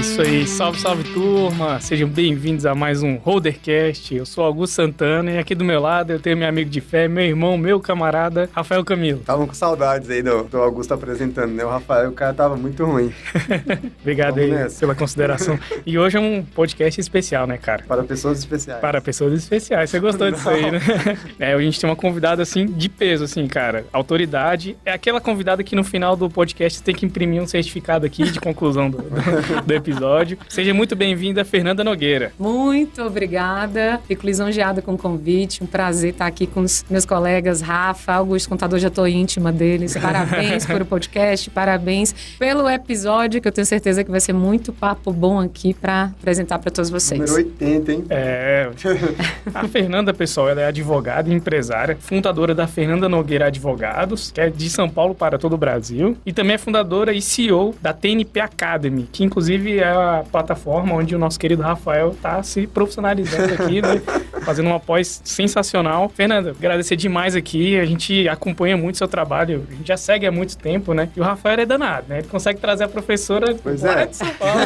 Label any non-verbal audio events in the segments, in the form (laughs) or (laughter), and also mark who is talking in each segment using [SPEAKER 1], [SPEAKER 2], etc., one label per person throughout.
[SPEAKER 1] isso aí, salve, salve turma! Sejam bem-vindos a mais um Holdercast. Eu sou Augusto Santana e aqui do meu lado eu tenho meu amigo de fé, meu irmão, meu camarada, Rafael Camilo.
[SPEAKER 2] Estavam com saudades aí do, do Augusto apresentando, né? O Rafael, o cara tava muito ruim. (laughs)
[SPEAKER 1] Obrigado
[SPEAKER 2] Vamos
[SPEAKER 1] aí
[SPEAKER 2] nessa.
[SPEAKER 1] pela consideração. E hoje é um podcast especial, né, cara?
[SPEAKER 2] Para pessoas especiais.
[SPEAKER 1] Para pessoas especiais. Você gostou disso aí, né? (laughs) É, a gente tem uma convidada, assim, de peso, assim, cara. Autoridade. É aquela convidada que no final do podcast tem que imprimir um certificado aqui de conclusão do, do- do episódio. Seja muito bem-vinda, Fernanda Nogueira.
[SPEAKER 3] Muito obrigada. Fico lisonjeada com o convite. Um prazer estar aqui com os meus colegas Rafa, Augusto Contador, já estou íntima deles. Parabéns pelo podcast, parabéns pelo episódio, que eu tenho certeza que vai ser muito papo bom aqui para apresentar para todos vocês.
[SPEAKER 2] Número 80, hein?
[SPEAKER 1] É. (laughs) A Fernanda, pessoal, ela é advogada e empresária, fundadora da Fernanda Nogueira Advogados, que é de São Paulo para todo o Brasil, e também é fundadora e CEO da TNP Academy, que inclusive é a plataforma onde o nosso querido Rafael está se profissionalizando aqui, né? (laughs) Fazendo uma pós sensacional. Fernanda, agradecer demais aqui. A gente acompanha muito seu trabalho. A gente já segue há muito tempo, né? E o Rafael é danado, né? Ele consegue trazer a professora
[SPEAKER 2] Pois
[SPEAKER 1] lá
[SPEAKER 2] é.
[SPEAKER 1] de São Paulo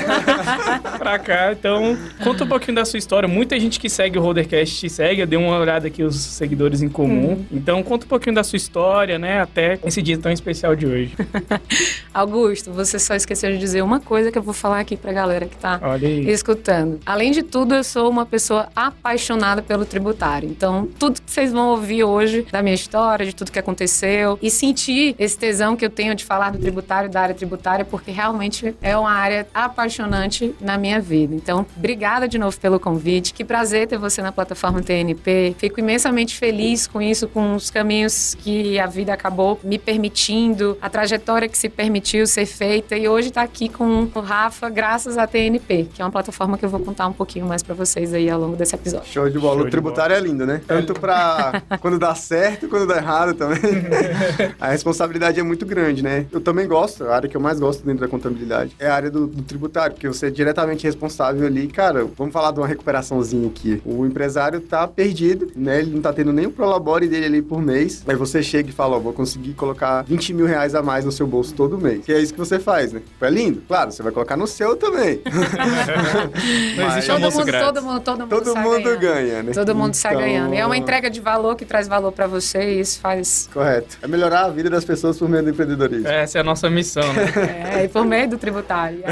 [SPEAKER 1] (laughs) pra cá. Então, conta um pouquinho da sua história. Muita gente que segue o Rodercast te segue. Eu dei uma olhada aqui os seguidores em comum. Então, conta um pouquinho da sua história, né? Até esse dia tão especial de hoje. (laughs)
[SPEAKER 3] Augusto, você só esqueceu de dizer uma coisa que eu vou falar aqui para a galera que está escutando. Além de tudo, eu sou uma pessoa apaixonada pelo tributário. Então, tudo que vocês vão ouvir hoje da minha história, de tudo que aconteceu e sentir esse tesão que eu tenho de falar do tributário, da área tributária, porque realmente é uma área apaixonante na minha vida. Então, obrigada de novo pelo convite. Que prazer ter você na plataforma TNP. Fico imensamente feliz com isso, com os caminhos que a vida acabou me permitindo, a trajetória que se permitiu ser feita e hoje está aqui com o Rafa, graças à TNP, que é uma plataforma que eu vou contar um pouquinho mais para vocês aí ao longo desse episódio.
[SPEAKER 2] Show de bola.
[SPEAKER 1] Show
[SPEAKER 2] o tributário é lindo, né? Tanto pra (laughs) quando dá certo, quando dá errado também. (laughs) a responsabilidade é muito grande, né? Eu também gosto, a área que eu mais gosto dentro da contabilidade é a área do, do tributário, porque você é diretamente responsável ali. Cara, vamos falar de uma recuperaçãozinha aqui. O empresário tá perdido, né? Ele não tá tendo nem o prolabore dele ali por mês. Aí você chega e fala, ó, vou conseguir colocar 20 mil reais a mais no seu bolso todo mês. Que é isso que você faz, né? É lindo? Claro, você vai colocar no seu também. (laughs) Mas-
[SPEAKER 3] Todo
[SPEAKER 1] almoço
[SPEAKER 3] mundo,
[SPEAKER 1] grátis.
[SPEAKER 3] todo mundo, todo mundo,
[SPEAKER 2] Todo
[SPEAKER 3] sai
[SPEAKER 2] mundo
[SPEAKER 3] ganhando.
[SPEAKER 2] ganha, né?
[SPEAKER 3] Todo mundo sai
[SPEAKER 2] Então,
[SPEAKER 3] ganhando. E é uma entrega de valor que traz valor para você e isso faz.
[SPEAKER 2] Correto. É melhorar a vida das pessoas por meio do empreendedorismo.
[SPEAKER 1] Essa é a nossa missão, né? (laughs)
[SPEAKER 3] É, e por meio do tributário.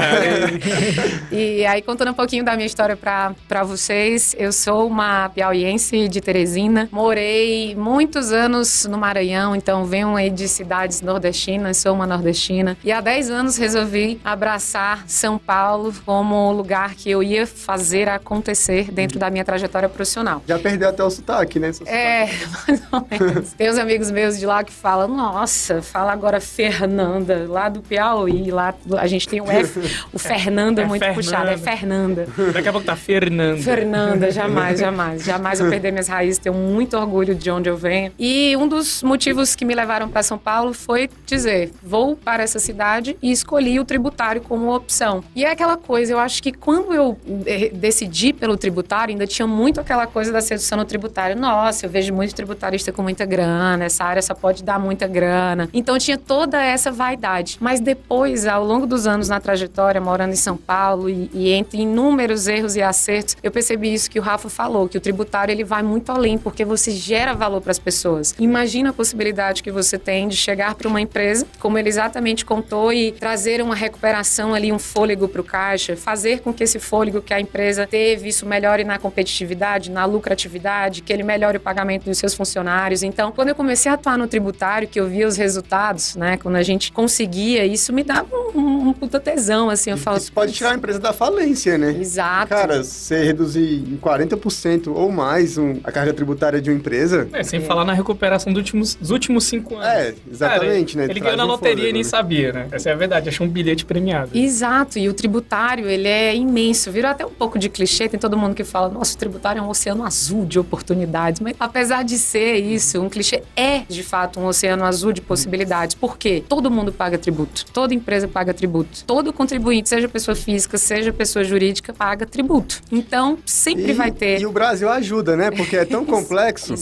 [SPEAKER 3] E aí, contando um pouquinho da minha história para vocês, eu sou uma piauiense de Teresina. Morei muitos anos no Maranhão, então venho aí de cidades nordestinas, sou uma nordestina. E há 10 anos resolvi abraçar São Paulo como lugar que eu ia fazer acontecer dentro da minha trajetória profissional.
[SPEAKER 2] Já perdeu até o sotaque, né? Seu
[SPEAKER 3] É, mais ou menos. Tem uns amigos meus de lá que falam, nossa, fala agora Fernanda, lá do Piauí, lá a gente tem o F, o Fernanda
[SPEAKER 1] É
[SPEAKER 3] muito
[SPEAKER 1] Fernanda.
[SPEAKER 3] puxado, é Fernanda.
[SPEAKER 1] Daqui a pouco tá Fernanda.
[SPEAKER 3] Fernanda, jamais, jamais. Jamais eu perder minhas raízes, tenho muito orgulho de onde eu venho. E um dos motivos que me levaram para São Paulo foi dizer: vou para essa cidade e escolhi o tributário como opção. E é aquela coisa, eu acho que quando eu eh, decidi pelo tributário, ainda tinha muito aquela coisa da sedução no tributário. Nossa, eu vejo muito tributarista com muita grana, essa área só pode dar muita grana. Então tinha toda essa vaidade. Mas depois, ao longo dos anos na trajetória, morando em São Paulo e, e entre inúmeros erros e acertos, eu percebi isso que o Rafa falou, que o tributário ele vai muito além, porque você gera valor para as pessoas. Imagina a possibilidade que você tem de chegar para uma empresa, como ele exatamente contou, e trazer uma recuperação ali, um fôlego para o caixa, fazer com que esse fôlego que a empresa teve, isso melhore na competitividade, na lucratividade, que ele melhore o pagamento dos seus funcionários. Então, quando eu comecei a atuar no tributário, que eu via os resultados, né, quando a gente conseguia, isso me dava um, um, um puta tesão, assim, eu falo...
[SPEAKER 2] Isso pode tirar a empresa da falência, né?
[SPEAKER 3] Exato.
[SPEAKER 2] Cara, você reduzir em 40% ou mais um- a carga tributária de uma empresa.
[SPEAKER 1] É, sem falar na recuperação dos últimos, dos últimos cinco anos.
[SPEAKER 2] É, exatamente,
[SPEAKER 1] Cara,
[SPEAKER 2] né?
[SPEAKER 1] Ele ganhou na
[SPEAKER 2] um
[SPEAKER 1] loteria
[SPEAKER 2] fôlego,
[SPEAKER 1] e nem
[SPEAKER 2] né?
[SPEAKER 1] sabia, né? Essa é a verdade, achou um bilhete premiado.
[SPEAKER 3] Exato, e o tributário, ele é imenso. Virou até um pouco de clichê, tem todo mundo que fala, nossa, o tributário é um oceano azul de oportunidades. Mas apesar de ser isso, um clichê é, de fato, um oceano azul de possibilidades. Por quê? Todo mundo paga tributo. Toda empresa paga tributo. Todo contribuinte, seja pessoa física, seja pessoa jurídica, paga tributo. Então, sempre
[SPEAKER 2] E-
[SPEAKER 3] vai ter.
[SPEAKER 2] E o Brasil ajuda, né? Porque é tão (laughs) complexo.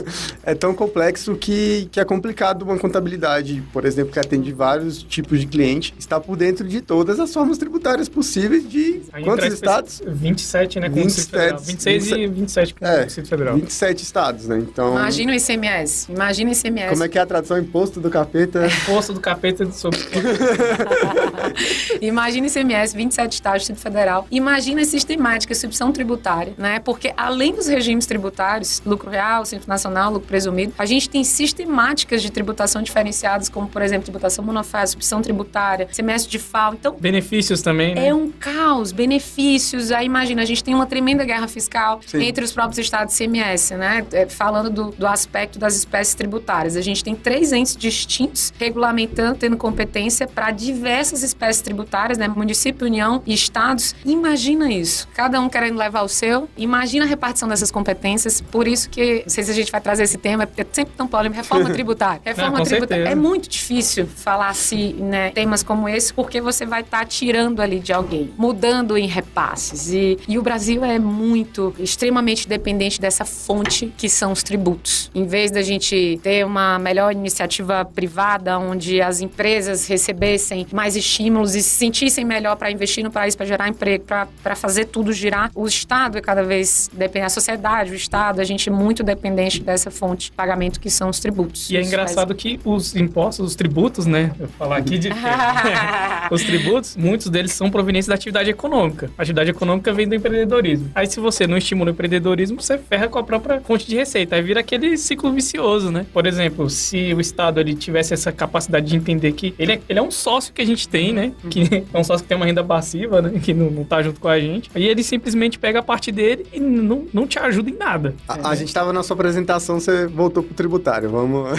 [SPEAKER 2] (laughs) é tão complexo que, que é complicado uma contabilidade, por exemplo, que atende vários tipos de cliente, estar por dentro de todas as formas tributárias. possíveis de
[SPEAKER 1] Aí
[SPEAKER 2] quantos estados?
[SPEAKER 1] 27, né? Com o Distrito
[SPEAKER 2] 27,
[SPEAKER 1] Federal. 26 e 27 com o
[SPEAKER 2] É,
[SPEAKER 1] Distrito Federal.
[SPEAKER 2] 27 estados, né? Então,
[SPEAKER 3] Imagina o ICMS. Imagina o ICMS.
[SPEAKER 2] como é que é a tradução imposto do capeta?
[SPEAKER 1] Imposto do capeta de sobre. (laughs) (laughs)
[SPEAKER 3] Imagina ICMS, 27 estados, Distrito Federal. Imagina a sistemática, subção tributária, né? Porque além dos regimes tributários, lucro real, simples nacional, lucro presumido, a gente tem sistemáticas de tributação diferenciadas, como, por exemplo, tributação monofásica, subção tributária, semestre de FAO. Então,
[SPEAKER 1] Benefícios também, né?
[SPEAKER 3] é um caos, benefícios. Aí imagina, a gente tem uma tremenda guerra fiscal
[SPEAKER 2] Sim.
[SPEAKER 3] entre os próprios estados CMS, né? É, Falando do, do aspecto das espécies tributárias. A gente tem três entes distintos regulamentando, tendo competência para diversas espécies tributárias, né? Município, União e estados. Imagina isso. Cada um querendo levar o seu. Imagina a repartição dessas competências. Por isso que, não sei se a gente vai trazer esse tema, é é sempre tão polêmico. Reforma (laughs) tributária. Reforma tributária.
[SPEAKER 1] certeza.
[SPEAKER 3] É muito difícil falar assim, né, temas como esse, porque você vai estar tirando ali de alguém, mudando em repasses. E, e o Brasil é muito, extremamente dependente dessa fonte que são os tributos. Em vez da gente ter uma melhor iniciativa privada, onde as empresas recebessem mais estímulos e se sentissem melhor para investir no país, para gerar emprego, para fazer tudo girar, o Estado é cada vez dependente, a sociedade, o Estado, a gente é muito dependente dessa fonte de pagamento que são os tributos.
[SPEAKER 1] E é engraçado que os impostos, os tributos, né? Eu vou falar aqui de. (laughs) (laughs) os tributos, muitos deles são provenientes da atividade econômica. A atividade econômica vem do empreendedorismo. Aí, se você não estimula o empreendedorismo, você ferra com a própria fonte de receita. Aí vira aquele ciclo vicioso, né? Por exemplo, se o Estado ele tivesse essa capacidade de entender que ele é, ele é um sócio que a gente tem, né? Que é um sócio que tem uma renda passiva, né? Que não, não tá junto com a gente. Aí ele simplesmente pega a parte dele e não, não te ajuda em nada.
[SPEAKER 2] A, a gente tava na sua apresentação, você voltou pro tributário. Vamos. (laughs)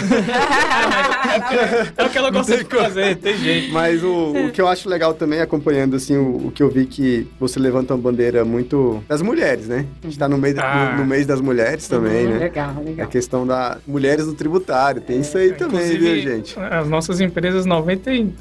[SPEAKER 1] É o que ela gosta de fazer, tem jeito.
[SPEAKER 2] Mas o, o que eu acho legal também, acompanhando assim, o, o que eu vi que você levanta uma bandeira muito das mulheres, né? A gente tá no, meio
[SPEAKER 1] Ah.
[SPEAKER 2] no, no mês das mulheres também, né?
[SPEAKER 3] Legal,
[SPEAKER 2] A
[SPEAKER 3] legal.
[SPEAKER 2] questão da mulheres no tributário. Tem isso aí também, viu, gente?
[SPEAKER 1] As nossas empresas, 98%.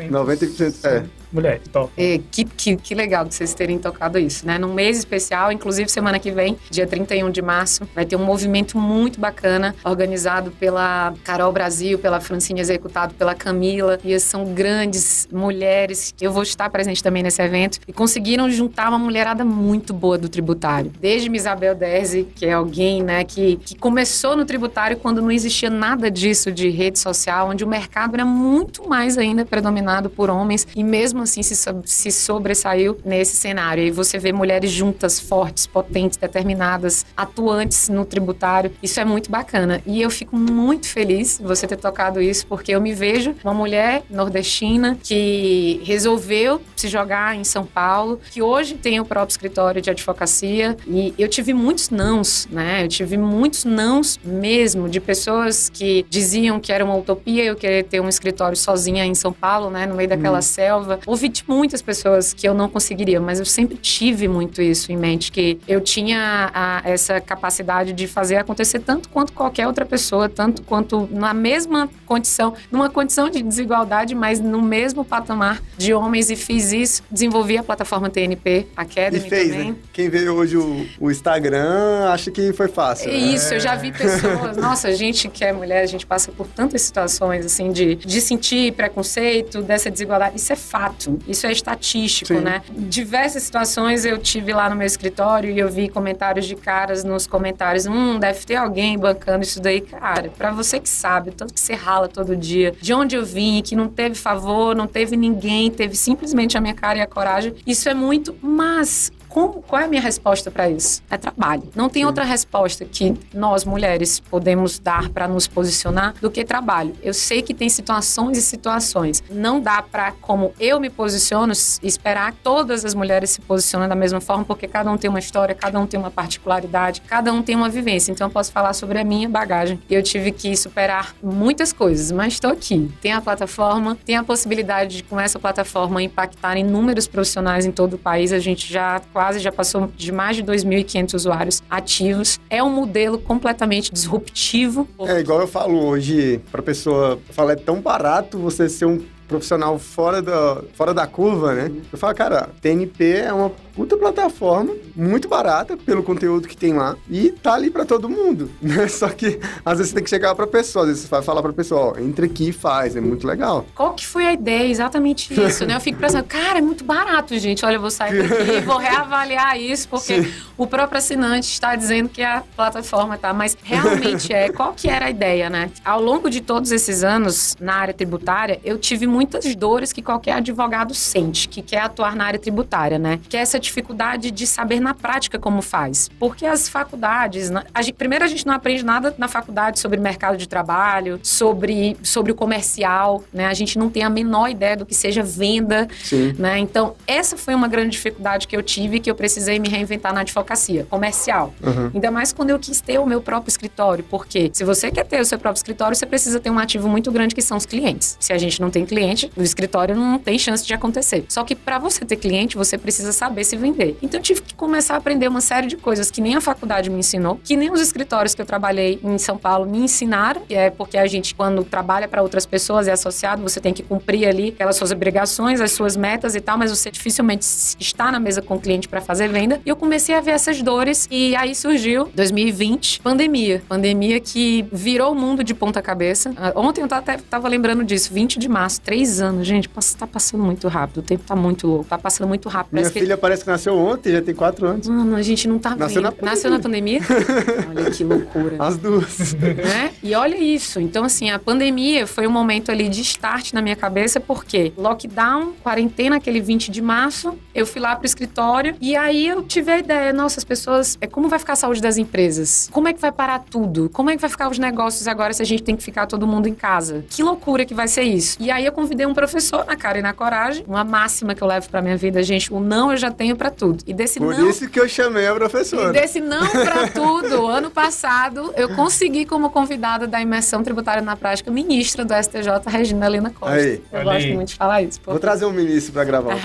[SPEAKER 2] 90%. É.
[SPEAKER 1] Mulheres, top.
[SPEAKER 3] É, que, que, que legal de vocês terem tocado isso, né? Num mês especial, inclusive semana que vem, dia 31 de março, vai ter um movimento muito bacana, organizado pela Carol Brasil, pela Francine, executado pela Camila. E são grandes mulheres, que eu vou estar presente também nesse evento, e conseguiram juntar uma mulherada muito boa do tributário. Desde Isabel Derzi, que é alguém, né, que, que começou no tributário quando não existia nada disso de rede social, onde o mercado era muito mais ainda predominado por homens, e mesmo assim se, se sobressaiu nesse cenário. E você vê mulheres juntas, fortes, potentes, determinadas, atuantes no tributário. Isso é muito bacana. E eu fico muito feliz você ter tocado isso, porque eu me vejo uma mulher nordestina que resolveu se jogar em São Paulo, que hoje tem o próprio escritório de advocacia. E eu tive muitos nãos, né? Eu tive muitos nãos mesmo de pessoas que diziam que era uma utopia eu querer ter um escritório sozinha em São Paulo, né? No meio daquela selva. Ouvi de muitas pessoas que eu não conseguiria, mas eu sempre tive muito isso em mente, que eu tinha a- essa capacidade de fazer acontecer tanto quanto qualquer outra pessoa, tanto quanto na mesma condição, numa condição de desigualdade, mas no mesmo patamar de homens e fiz isso. Desenvolvi a plataforma TNP
[SPEAKER 2] E
[SPEAKER 3] Academy
[SPEAKER 2] fez,
[SPEAKER 3] também.
[SPEAKER 2] né? Quem vê hoje o, o Instagram acha que foi fácil.
[SPEAKER 3] É
[SPEAKER 2] né?
[SPEAKER 3] isso, eu já vi pessoas. (laughs) Nossa, a gente que é mulher, a gente passa por tantas situações, assim, de, de sentir preconceito, dessa desigualdade. Isso é fato, isso é estatístico,
[SPEAKER 2] Sim.
[SPEAKER 3] né? Diversas situações eu tive lá no meu escritório e eu vi comentários de caras nos comentários: hum, deve ter alguém bancando isso daí. Cara, pra você que sabe, tanto que você rala todo dia, de onde eu vim, que não teve favor, não teve ninguém, teve simplesmente a minha cara e a coragem. Isso é muito, mas como, qual é a minha resposta para isso? É trabalho. Não tem outra resposta que nós mulheres podemos dar para nos posicionar do que trabalho. Eu sei que tem situações e situações. Não dá para, como eu me posiciono, esperar que todas as mulheres se posicionem da mesma forma, porque cada um tem uma história, cada um tem uma particularidade, cada um tem uma vivência. Então eu posso falar sobre a minha bagagem. Eu tive que superar muitas coisas, mas estou aqui. Tem a plataforma, tem a possibilidade de, com essa plataforma, impactar inúmeros profissionais em todo o país. A gente já quase já passou de mais de 2.500 usuários ativos. É um modelo completamente disruptivo.
[SPEAKER 2] É igual eu falo hoje pra pessoa falar, é tão barato você ser um profissional fora da, fora da curva, né? Eu falo, cara, TNP é uma puta plataforma, muito barata pelo conteúdo que tem lá e tá ali para todo mundo, (laughs) né? Só que às vezes você tem que chegar pra pessoa, às vezes você vai falar pra pessoa, ó, entra aqui e faz, é muito legal.
[SPEAKER 3] Qual que foi a ideia? Exatamente isso, né? Eu fico pensando, (laughs) cara, é muito barato, gente. Olha, eu vou sair daqui, vou reavaliar isso, porque Sim. o próprio assinante está dizendo que a plataforma tá, mas realmente é. (laughs) Qual que era a ideia, né? Ao longo de todos esses anos na área tributária, eu tive muitas dores que qualquer advogado sente, que quer atuar na área tributária, né? Que é essa dificuldade de saber na prática como faz. Porque as faculdades, a gente, primeiro a gente não aprende nada na faculdade sobre mercado de trabalho, sobre, sobre o comercial, né? A gente não tem a menor ideia do que seja venda, Sim. né? Então, essa foi uma grande dificuldade que eu tive que eu precisei me reinventar na advocacia comercial. Uhum. Ainda mais quando eu quis ter o meu próprio escritório, porque se você quer ter o seu próprio escritório, você precisa ter um ativo muito grande que são os clientes. Se a gente não tem cliente, o escritório não tem chance de acontecer. Só que para você ter cliente, você precisa saber se vender. Então eu tive que começar a aprender uma série de coisas que nem a faculdade me ensinou, que nem os escritórios que eu trabalhei em São Paulo me ensinaram, que é porque a gente quando trabalha para outras pessoas é associado, você tem que cumprir ali aquelas suas obrigações, as suas metas e tal, mas você dificilmente está na mesa com o cliente para fazer venda. E eu comecei a ver essas dores e aí surgiu 2020, pandemia. Pandemia que virou o mundo de ponta cabeça. Ah, ontem eu até tava lembrando disso, 20 de março, três anos, gente, tá passando muito rápido, o tempo tá muito louco, tá passando muito rápido.
[SPEAKER 2] Minha filha que... parece que nasceu ontem, já tem quatro anos.
[SPEAKER 3] Mano, a gente não tá
[SPEAKER 2] nasceu
[SPEAKER 3] vendo. Na nasceu na pandemia? (laughs) olha que loucura.
[SPEAKER 2] As duas. (laughs)
[SPEAKER 3] Né? E olha isso, então assim, a pandemia foi um momento ali de start na minha cabeça, porque lockdown, quarentena, aquele 20 de março, eu fui lá pro escritório e aí eu tive a ideia, nossa, as pessoas, é como vai ficar a saúde das empresas? Como é que vai parar tudo? Como é que vai ficar os negócios agora se a gente tem que ficar todo mundo em casa? Que loucura que vai ser isso? E aí eu convidei um professor na cara e na coragem, uma máxima que eu levo pra minha vida, gente, o não eu já tenho para tudo. E desse
[SPEAKER 2] Por
[SPEAKER 3] não...
[SPEAKER 2] isso que eu chamei a professora.
[SPEAKER 3] E desse não para tudo, (laughs) ano passado, eu consegui como convidada da imersão tributária na prática ministra do STJ, Regina Helena Costa. Aí. Eu gosto muito de falar isso.
[SPEAKER 2] Vou trazer um ministro para gravar. (laughs)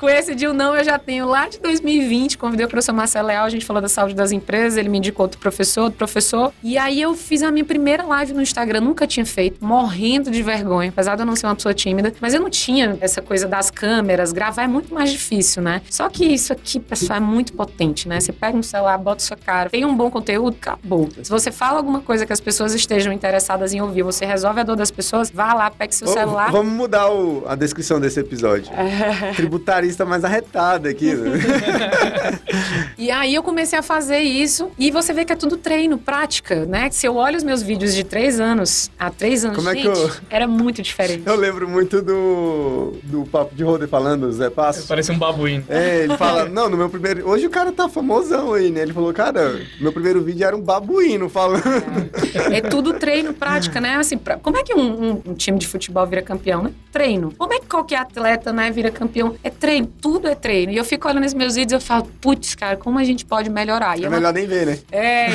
[SPEAKER 3] Com esse de um não eu já tenho lá de 2020, convidei o professor Marcelo Leal, a gente falou da saúde das empresas, ele me indicou outro professor, outro professor. E aí eu fiz a minha primeira live no Instagram, nunca tinha feito, morrendo de vergonha, apesar de eu não ser uma pessoa tímida, mas eu não tinha essa coisa das câmeras, gravar é muito mais difícil, né? Só que isso aqui, pessoal, é muito potente, né? Você pega um celular, bota sua cara, tem um bom conteúdo, acabou. Se você fala alguma coisa que as pessoas estejam interessadas em ouvir, você resolve a dor das pessoas, vá lá, pegue seu celular.
[SPEAKER 2] Vamos mudar o, a descrição desse episódio. Tributarista mais arretada aqui. Né? (laughs)
[SPEAKER 3] e aí eu comecei a fazer isso e você vê que é tudo treino, prática, né? Se eu olho os meus vídeos de três anos, há três anos, Como gente, é que eu... era muito diferente.
[SPEAKER 2] Eu lembro muito do, do Papo de Roder falando, Zé Passo.
[SPEAKER 1] Parece um babuíno.
[SPEAKER 2] É, ele fala, não, no meu primeiro... Hoje o cara tá famosão aí, né? Ele falou, cara, meu primeiro vídeo era um babuíno falando.
[SPEAKER 3] É, é tudo treino, prática, né? Assim, pra... como é que um, um, um, time de futebol vira campeão, né? Treino. Como é que qualquer atleta, né, vira campeão? É treino, tudo é treino. E eu fico olhando esses meus vídeos e eu falo, putz, cara, como a gente pode melhorar? E
[SPEAKER 2] é, é melhor nem ver, né?
[SPEAKER 3] É,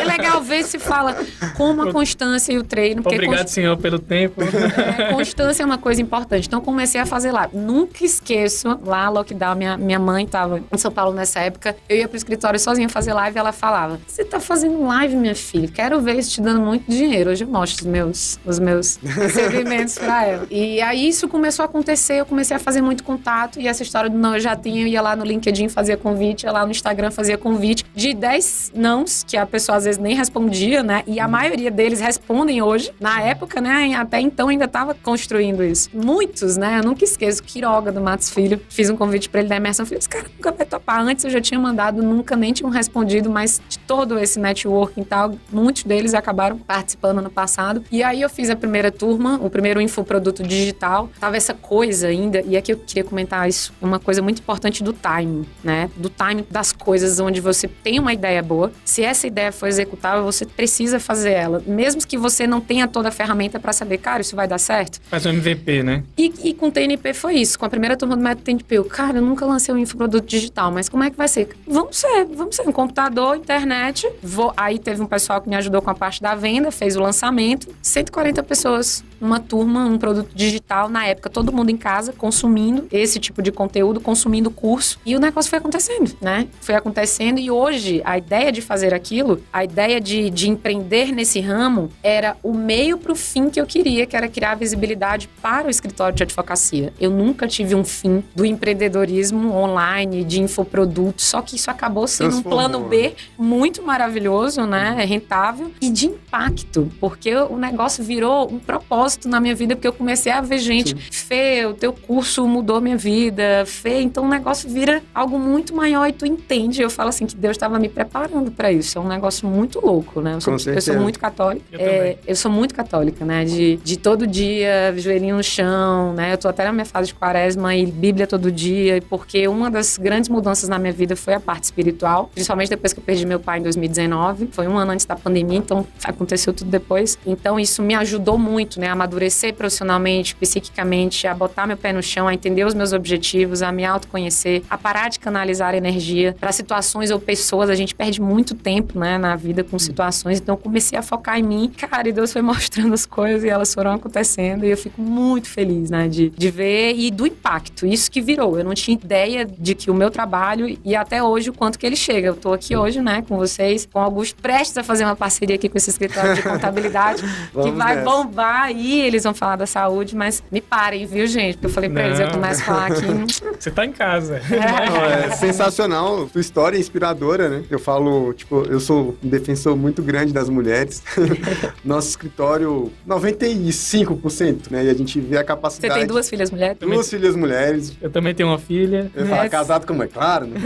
[SPEAKER 3] é legal ver se fala como a constância e o treino.
[SPEAKER 1] Obrigado, const... senhor, pelo tempo.
[SPEAKER 3] É, constância é uma coisa importante. Então comecei a fazer lá. Nunca esqueço, lá, lockdown, minha, minha mãe estava em São Paulo nessa época. Eu ia pro escritório sozinha fazer live e ela falava: Você tá fazendo live, minha filha? Quero ver isso te dando muito dinheiro. Hoje eu mostro os meus, os meus (laughs) recebimentos pra ela. E aí isso começou a acontecer, eu comecei a fazer muito contato. E essa história do não eu já tinha, eu ia lá no LinkedIn fazia convite, ia lá no Instagram fazia convite. De 10 nãos, que a pessoa às vezes nem respondia, né? E a maioria deles respondem hoje. Na época, né? Até então ainda tava construindo isso. Muitos, né? Eu nunca esqueço. Quiroga do Matos Filho. Fiz um convite para ele da imersão. Falei, esse cara nunca vai topar. Antes eu já tinha mandado, nunca nem tinham respondido, mas de todo esse networking e tal, muitos deles acabaram participando no passado. E aí eu fiz a primeira turma, o primeiro infoproduto digital. Tava essa coisa ainda, e aqui eu queria comentar isso, uma coisa muito importante do timing, né? Do timing das coisas onde você tem uma ideia boa. Se essa ideia for executável, você precisa fazer ela. Mesmo que você não tenha toda a ferramenta para saber, cara, isso vai dar certo.
[SPEAKER 1] Faz um MVP, né?
[SPEAKER 3] E, e com o TNP foi isso. Com a primeira turma do método TNP, eu, cara, eu nunca lancei um infoproduto digital, mas como é que vai ser? Vamos ser, vamos ser. Um computador, internet. Vou... Aí teve um pessoal que me ajudou com a parte da venda, fez o lançamento. 140 pessoas, uma turma, um produto digital. Na época, todo mundo em casa consumindo esse tipo de conteúdo, consumindo curso. E o negócio foi acontecendo, né? Foi acontecendo e hoje a ideia de fazer aquilo, a ideia de, de empreender nesse ramo, era o meio para o fim que eu queria, que era criar visibilidade para o escritório de advocacia. Eu nunca tive um fim do empreendedorismo online, de infoprodutos, só que isso acabou sendo um plano B né? muito maravilhoso, né? É rentável e de impacto, porque o negócio virou um propósito na minha vida, porque eu comecei a ver gente, Sim. Fê, o teu curso mudou minha vida, Fê, então o negócio vira algo muito maior e tu entende. Eu falo assim que Deus estava me preparando para isso. É um negócio muito louco, né? Eu sou, eu sou muito católica. Eu, é, eu, sou muito católica, né? De, de todo dia, joelhinho no chão, né? Eu tô até na minha fase de quaresma e Bíblia todo dia, porque uma das grandes mudanças na minha vida foi a parte espiritual, principalmente depois que eu perdi meu pai em 2019. Foi um ano antes da pandemia, então aconteceu tudo depois. Então isso me ajudou muito, né? A amadurecer profissionalmente, psiquicamente, a botar meu pé no chão, a entender os meus objetivos, a me autoconhecer, a parar de canalizar energia para situações ou pessoas. A gente perde muito tempo, né, na vida com situações. Então eu comecei a focar em mim, cara, e Deus foi (laughs) mostrando as coisas e elas foram acontecendo. E eu fico muito feliz, né, de, de ver e do impacto. Isso que virou. Eu não tinha ideia de que o meu trabalho e até hoje o quanto que ele chega. Eu tô aqui hoje, né, com vocês, com Augusto, prestes a fazer uma parceria aqui com esse escritório de contabilidade (laughs) que vai nessa. bombar aí. Eles vão falar da saúde, mas me parem, viu, gente? Porque eu falei pra eles, eu começo a falar aqui. (laughs)
[SPEAKER 1] Você tá em casa.
[SPEAKER 2] É, é sensacional. Tua história é inspiradora, né? Eu falo, tipo, eu sou um defensor muito grande das mulheres. (laughs) Nosso escritório, 95%, né? E a gente vê a capacidade.
[SPEAKER 3] Você tem duas filhas mulheres?
[SPEAKER 2] Duas também... filhas mulheres.
[SPEAKER 1] Eu também tenho uma filha.
[SPEAKER 2] Eu falo, casado como é claro, né?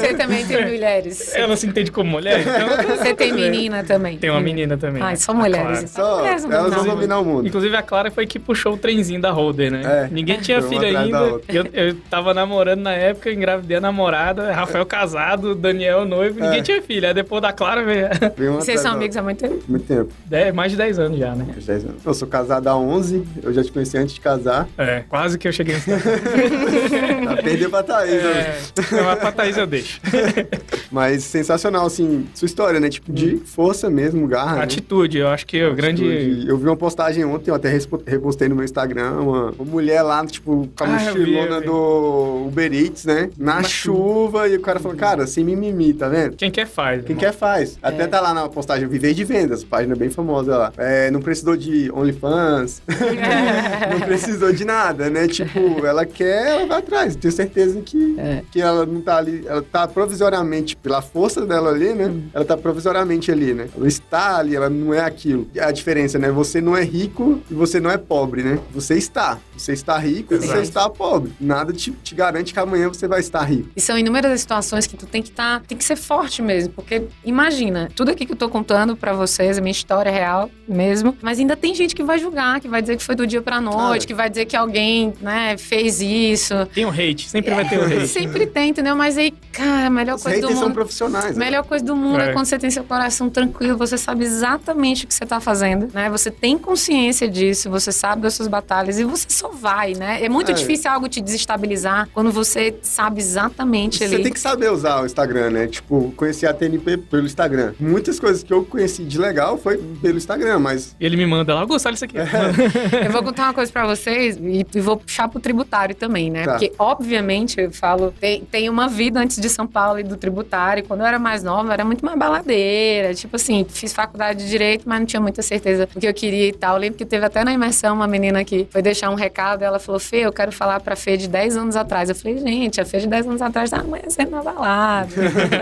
[SPEAKER 3] Você também tem (laughs) mulheres.
[SPEAKER 1] Ela se entende como mulher, então... (laughs)
[SPEAKER 3] Você tem menina também.
[SPEAKER 1] Tem uma menina também.
[SPEAKER 3] Ai, só mulheres.
[SPEAKER 2] Só, mulheres elas vão dominar o mundo.
[SPEAKER 1] Inclusive, a Clara foi que puxou o trenzinho da Holder, né? É, Ninguém tinha filho ainda. Eu, eu tava namorando na época, engravidei a namorada, Rafael casado, Daniel noivo, ninguém é. tinha filho. Aí depois da Clara veio...
[SPEAKER 3] Vocês são amigos há muito tempo?
[SPEAKER 2] Muito tempo.
[SPEAKER 1] É, mais de 10 anos já, né?
[SPEAKER 2] Mais de 10 anos. Eu sou casado há 11, eu já te conheci antes de casar.
[SPEAKER 1] É, quase que eu cheguei nessa... (laughs)
[SPEAKER 2] Perdeu pra Thaís, é,
[SPEAKER 1] né? Não, pra Thaís eu deixo. (laughs)
[SPEAKER 2] Mas sensacional, assim, sua história, né? Tipo, de força mesmo, garra.
[SPEAKER 1] Né? Atitude, né? eu acho que é o grande.
[SPEAKER 2] Eu vi uma postagem ontem, eu até repostei no meu Instagram, uma, uma mulher lá, tipo, com a ah, mochilona do Uber Eats, né? Na, chuva, e o cara falou, cara, sem mimimi, tá vendo?
[SPEAKER 1] Quem quer faz.
[SPEAKER 2] Quem irmão. quer faz. É. Até tá lá na postagem Viver de Vendas, página bem famosa lá. É, não precisou de OnlyFans, (laughs) não precisou de nada, né? Tipo, ela quer, ela vai atrás. Tenho certeza que, é. que ela não tá ali, ela tá provisoriamente, pela força dela ali, né? Hum. Ela tá provisoriamente ali, né? Ela está ali, ela não é aquilo. A diferença, né? Você não é rico e você não é pobre, né? Você está. Você está rico Exato. e você está pobre. Nada te, te, garante que amanhã você vai estar rico.
[SPEAKER 3] E são inúmeras situações que tu tem que estar, tá, tem que ser forte mesmo, porque imagina, tudo aqui que eu tô contando para vocês, a minha história é real mesmo, mas ainda tem gente que vai julgar, que vai dizer que foi do dia pra noite, que vai dizer que alguém, né, fez isso.
[SPEAKER 1] Tem um hate, sempre vai ter um hate.
[SPEAKER 3] sempre tem, entendeu? Mas aí, cara, a melhor Os coisa do mundo.
[SPEAKER 2] são profissionais.
[SPEAKER 3] Melhor né? coisa do mundo é. é quando você tem seu coração tranquilo, você sabe exatamente o que você tá fazendo, né? Você tem consciência disso, você sabe das suas batalhas e você só vai, né? É muito é. difícil algo te desestabilizar quando você sabe exatamente
[SPEAKER 2] você
[SPEAKER 3] ali.
[SPEAKER 2] Você tem que saber usar o Instagram, né? Tipo, conhecer a TNP pelo Instagram. Muitas coisas que eu conheci de legal foi pelo Instagram, mas...
[SPEAKER 1] Ele me manda lá, gostar disso aqui. É. (laughs)
[SPEAKER 3] eu vou contar uma coisa pra vocês e, e vou puxar pro tributário também, né? Tá. Porque, obviamente, eu falo, tem, tem uma vida antes de São Paulo e do tributário. Quando eu era mais nova, era muito mais baladeira. Tipo assim, fiz faculdade de Direito, mas não tinha muita certeza do que eu queria e tal. Eu lembro que teve até na imersão uma menina que foi deixar um recado. Ela falou: Fê, eu quero falar pra Fê de 10 anos atrás. Eu falei: gente, a Fê de 10 anos atrás tá amanhecendo na balada.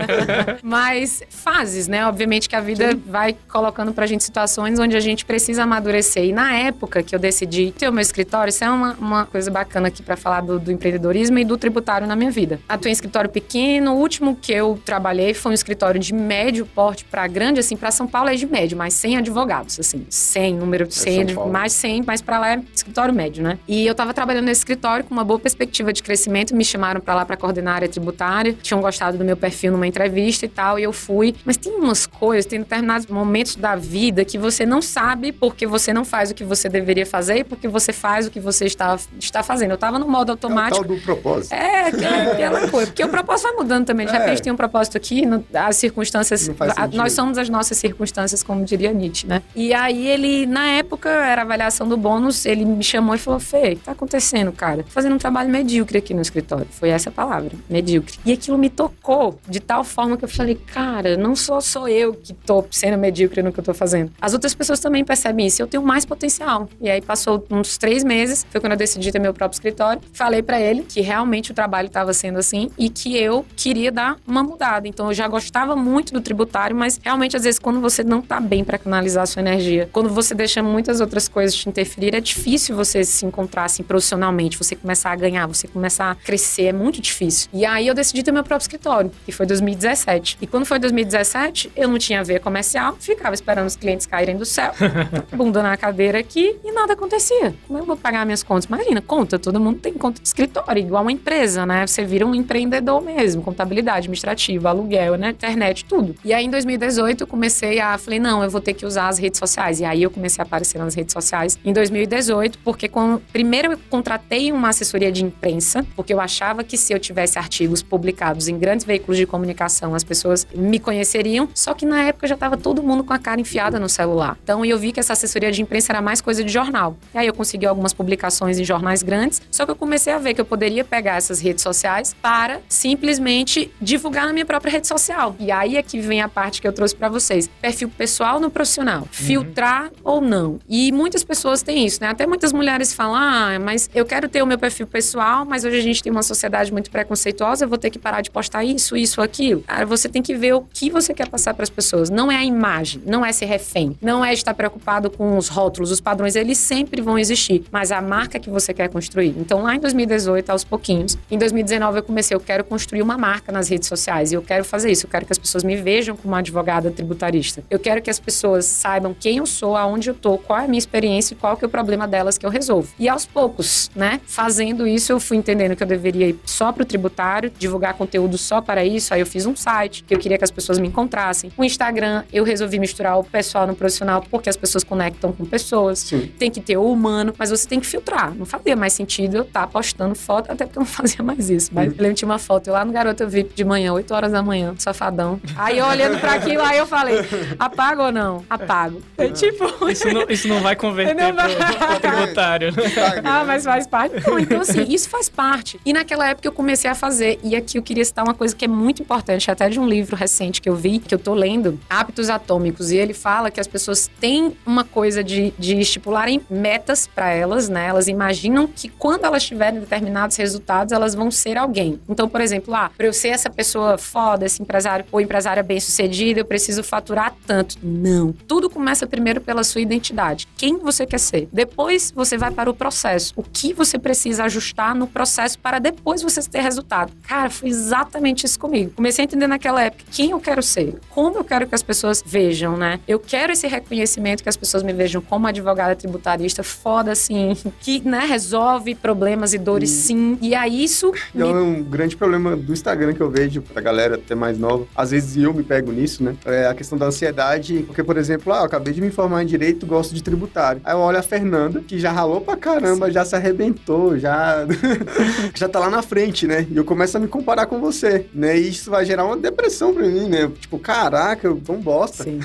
[SPEAKER 3] (laughs) mas fases, né? Obviamente que a vida Sim. vai colocando pra gente situações onde a gente precisa amadurecer. E na época que eu decidi ter o meu escritório, isso é uma, uma coisa bacana aqui para falar do, do, empreendedorismo e do tributário na minha vida. Atuei em escritório pequeno, o último que eu trabalhei foi um escritório de médio porte para grande, assim, para São Paulo é de médio, mas sem advogados, assim, 100, número de 100, é mais 100, mas para lá é escritório médio, né? E eu tava trabalhando nesse escritório com uma boa perspectiva de crescimento, me chamaram para lá para coordenar a área tributária, tinham gostado do meu perfil numa entrevista e tal, e eu fui. Mas tem umas coisas, tem determinados momentos da vida que você não sabe porque você não faz o que você deveria fazer e porque você faz o que você está, está fazendo. Eu tava no modo automático. É o
[SPEAKER 2] tal do propósito.
[SPEAKER 3] É, aquela (laughs) coisa. Porque o propósito vai mudando também. De é. repente tem um propósito aqui, as circunstâncias. nós somos as nossas circunstâncias, como diria Nietzsche, né? E aí ele, na época, era avaliação do bônus, ele me chamou e falou: Fê, o que tá acontecendo, cara? Tô fazendo um trabalho medíocre aqui no escritório. Foi essa a palavra, medíocre. E aquilo me tocou de tal forma que eu falei, cara, não só sou eu que tô sendo medíocre no que eu tô fazendo. As outras pessoas também percebem isso. Eu tenho mais potencial. E aí passou uns três meses, foi quando eu decidi ter meu próprio escritório. Falei para ele que realmente o trabalho estava sendo assim e que eu queria dar uma mudada. Então eu já gostava muito do tributário, mas realmente às vezes quando você não tá bem para canalizar a sua energia, quando você deixa muitas outras coisas te interferir, é difícil você se encontrar assim profissionalmente, você começar a ganhar, você começar a crescer, é muito difícil. E aí eu decidi ter meu próprio escritório, que foi 2017. E quando foi 2017, eu não tinha ver comercial, ficava esperando os clientes caírem do céu, (laughs) bunda na cadeira aqui e nada acontecia. Como eu vou pagar minhas contas? Imagina, conta, todo mundo tem conta de escritório, igual uma empresa, né? Você vira um empreendedor mesmo, contabilidade, administrativa, aluguel, né? Internet, tudo. E aí em 2018 eu comecei a, falei, não, eu vou ter que usar as redes sociais. E aí eu comecei a aparecer nas redes sociais em 2018, porque quando, primeiro eu contratei uma assessoria de imprensa, porque eu achava que se eu tivesse artigos publicados em grandes veículos de comunicação, as pessoas me conheceriam, só que na época já estava todo mundo com a cara enfiada no celular. Então eu vi que essa assessoria de imprensa era mais coisa de jornal. E aí eu consegui algumas publicações em jornais grandes, só que eu comecei a ver que eu poderia pegar essas redes sociais para simplesmente divulgar na minha própria rede social. E aí é que vem a parte que eu trouxe para vocês. Perfil pessoal no profissional. Uhum. Filtrar ou não. E muitas pessoas têm isso, né? Até muitas mulheres falam: "Ah, mas eu quero ter o meu perfil pessoal, mas hoje a gente tem uma sociedade muito preconceituosa, eu vou ter que parar de postar isso, isso, aquilo". Cara, você tem que ver o que você quer passar para as pessoas. Não é a imagem, não é ser refém, não é estar preocupado com os rótulos, os padrões, eles sempre vão existir, mas a marca que você quer construir. Então, lá em 2018, aos pouquinhos, em 2019 eu comecei, eu quero construir uma marca nas redes sociais e eu quero fazer isso, eu quero que as pessoas me vejam como uma advogada tributarista. Eu quero que as pessoas saibam quem eu sou, aonde eu tô, qual é a minha experiência e qual que é o problema delas que eu resolvo. E aos poucos, né, fazendo isso, eu fui entendendo que eu deveria ir só para o tributário, divulgar conteúdo só para isso. Aí eu fiz um site que eu queria que as pessoas me encontrassem. O Instagram, eu resolvi misturar o pessoal no profissional porque as pessoas conectam com pessoas. Sim. Tem que ter o humano, mas você tem que filtrar. Não fazia mais sentido eu estar tá postando foto, até porque eu não fazia mais isso. Mas eu lembro tinha uma foto eu lá no Garota VIP de manhã, 8 horas da manhã, safadão. Aí eu olhando para aquilo, aí eu falei: apago ou não? Apago. É tipo.
[SPEAKER 1] Isso não, isso não vai converter não vai... Pro, pro tributário. Né?
[SPEAKER 3] ah, mas faz parte. Não, então, assim, isso faz parte. E naquela época eu comecei a fazer. E aqui eu queria citar uma coisa que é muito importante, até de um livro recente que eu vi, que eu tô lendo, Hábitos Atômicos. E ele fala que as pessoas têm uma coisa de, de estipularem metas para elas, né? Elas imaginam que quando elas tiverem determinados resultados, elas vão ser alguém. Então, por exemplo, ah, para eu ser essa pessoa foda, esse empresário ou empresária bem-sucedida, eu preciso faturar tanto. Não. Tudo começa primeiro pela sua identidade. Quem você quer ser? Depois você vai para o processo. O que você precisa ajustar no processo para depois você ter resultado. Cara, foi exatamente isso comigo. Comecei a entender naquela época quem eu quero ser, como eu quero que as pessoas vejam, né? Eu quero esse reconhecimento que as pessoas me vejam como advogada tributarista foda, assim, (laughs) que, né, resolve problemas e dores sim. E aí isso.
[SPEAKER 2] É me... é um grande problema do Instagram que eu vejo pra galera até mais nova. Às vezes eu me pego nisso, né? É a questão da ansiedade. Porque, por exemplo, ah, eu acabei de me formar em direito, gosto de tributário. Aí eu olho a Fernanda, que já ralou pra caramba, já se arrebentou, já. (laughs) já tá lá na frente, né? E eu começo a me comparar com você, né? E isso vai gerar uma depressão pra mim, né? Tipo, caraca, eu tô um bosta. Sim.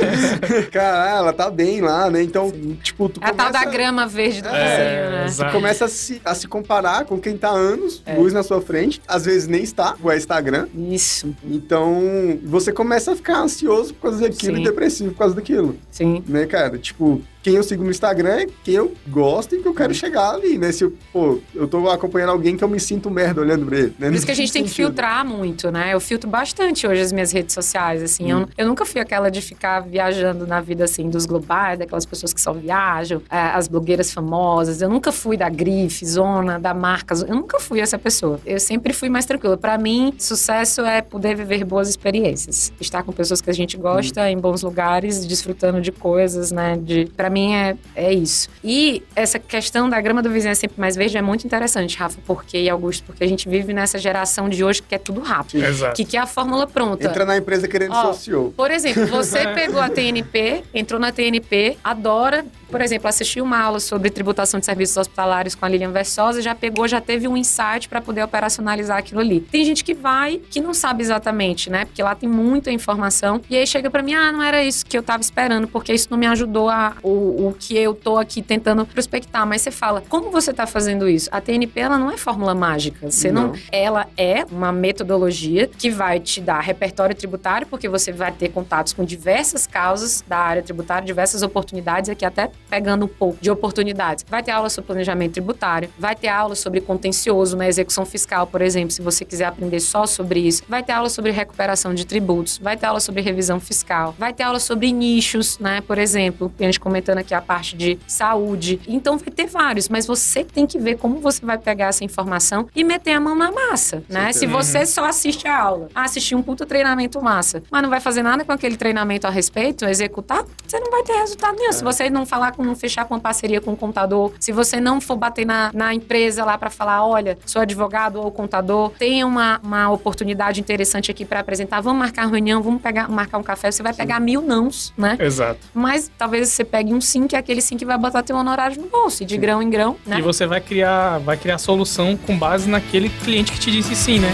[SPEAKER 2] (laughs) Caralho, ela tá bem lá, né? Então, Sim. tipo, tu
[SPEAKER 3] a
[SPEAKER 2] começa...
[SPEAKER 3] A tal da grama verde do é,
[SPEAKER 2] né? Tu começa a se, a se comparar com quem tá anos, é. luz na sua frente. Às vezes nem está, o Instagram.
[SPEAKER 3] Isso.
[SPEAKER 2] Então, você começa a ficar ansioso por causa daquilo Sim. e depressivo por causa daquilo.
[SPEAKER 3] Sim.
[SPEAKER 2] Né, cara? Tipo, quem eu sigo no Instagram é quem eu gosto e que eu quero chegar ali, né? Se eu, pô, eu tô acompanhando alguém que eu me sinto merda olhando pra ele, né?
[SPEAKER 3] Por isso que a gente tem que filtrar muito, né? Eu filtro bastante hoje as minhas redes sociais, assim. Hum. Eu, eu nunca fui aquela de ficar viajando na vida, assim, dos globais, daquelas pessoas que só viajam, é, as blogueiras famosas. Eu nunca fui da grife, zona, da marca. Eu nunca fui essa pessoa. Eu sempre fui mais tranquila. Para mim, sucesso é poder viver boas experiências. Estar com pessoas que a gente gosta, hum. em bons lugares, desfrutando de coisas, né? De, pra mim, mim é, é isso. E essa questão da grama do vizinho é sempre mais verde é muito interessante, Rafa, porque e Augusto, porque a gente vive nessa geração de hoje que é tudo rápido.
[SPEAKER 1] Exato.
[SPEAKER 3] Que quer a fórmula pronta.
[SPEAKER 2] Entra na empresa querendo Ó, ser CEO.
[SPEAKER 3] Por exemplo, você (laughs) pegou a TNP, entrou na TNP, adora, por exemplo, assistiu uma aula sobre tributação de serviços hospitalares com a Lilian Versosa, já pegou, já teve um insight para poder operacionalizar aquilo ali. Tem gente que vai, que não sabe exatamente, né? Porque lá tem muita informação. E aí chega para mim, ah, não era isso que eu tava esperando, porque isso não me ajudou a. O o, o que eu tô aqui tentando prospectar. Mas você fala, como você está fazendo isso? A TNP, ela não é fórmula mágica. Você não. não. Ela é uma metodologia que vai te dar repertório tributário, porque você vai ter contatos com diversas causas da área tributária, diversas oportunidades, aqui até pegando um pouco de oportunidades. Vai ter aula sobre planejamento tributário, vai ter aula sobre contencioso na execução fiscal, por exemplo, se você quiser aprender só sobre isso. Vai ter aula sobre recuperação de tributos, vai ter aula sobre revisão fiscal, vai ter aula sobre nichos, né? Por exemplo, a gente aqui a parte de saúde. Então vai ter vários, mas você tem que ver como você vai pegar essa informação e meter a mão na massa, né? Se você só assiste a aula, ah, assistir um puto treinamento massa, mas não vai fazer nada com aquele treinamento a respeito, executar, você não vai ter resultado nenhum. É. Se você não falar com, não fechar com uma parceria com o contador, se você não for bater na, na empresa lá para falar, olha, sou advogado ou contador, tem uma, uma oportunidade interessante aqui para apresentar, vamos marcar reunião, vamos pegar, marcar um café, você vai sim. pegar mil nãos, né?
[SPEAKER 1] Exato.
[SPEAKER 3] Mas talvez você pegue um sim, que é aquele sim que vai botar teu honorário no bolso, de sim. grão em grão, né?
[SPEAKER 1] E você vai criar, vai criar solução com base naquele cliente que te disse sim, né?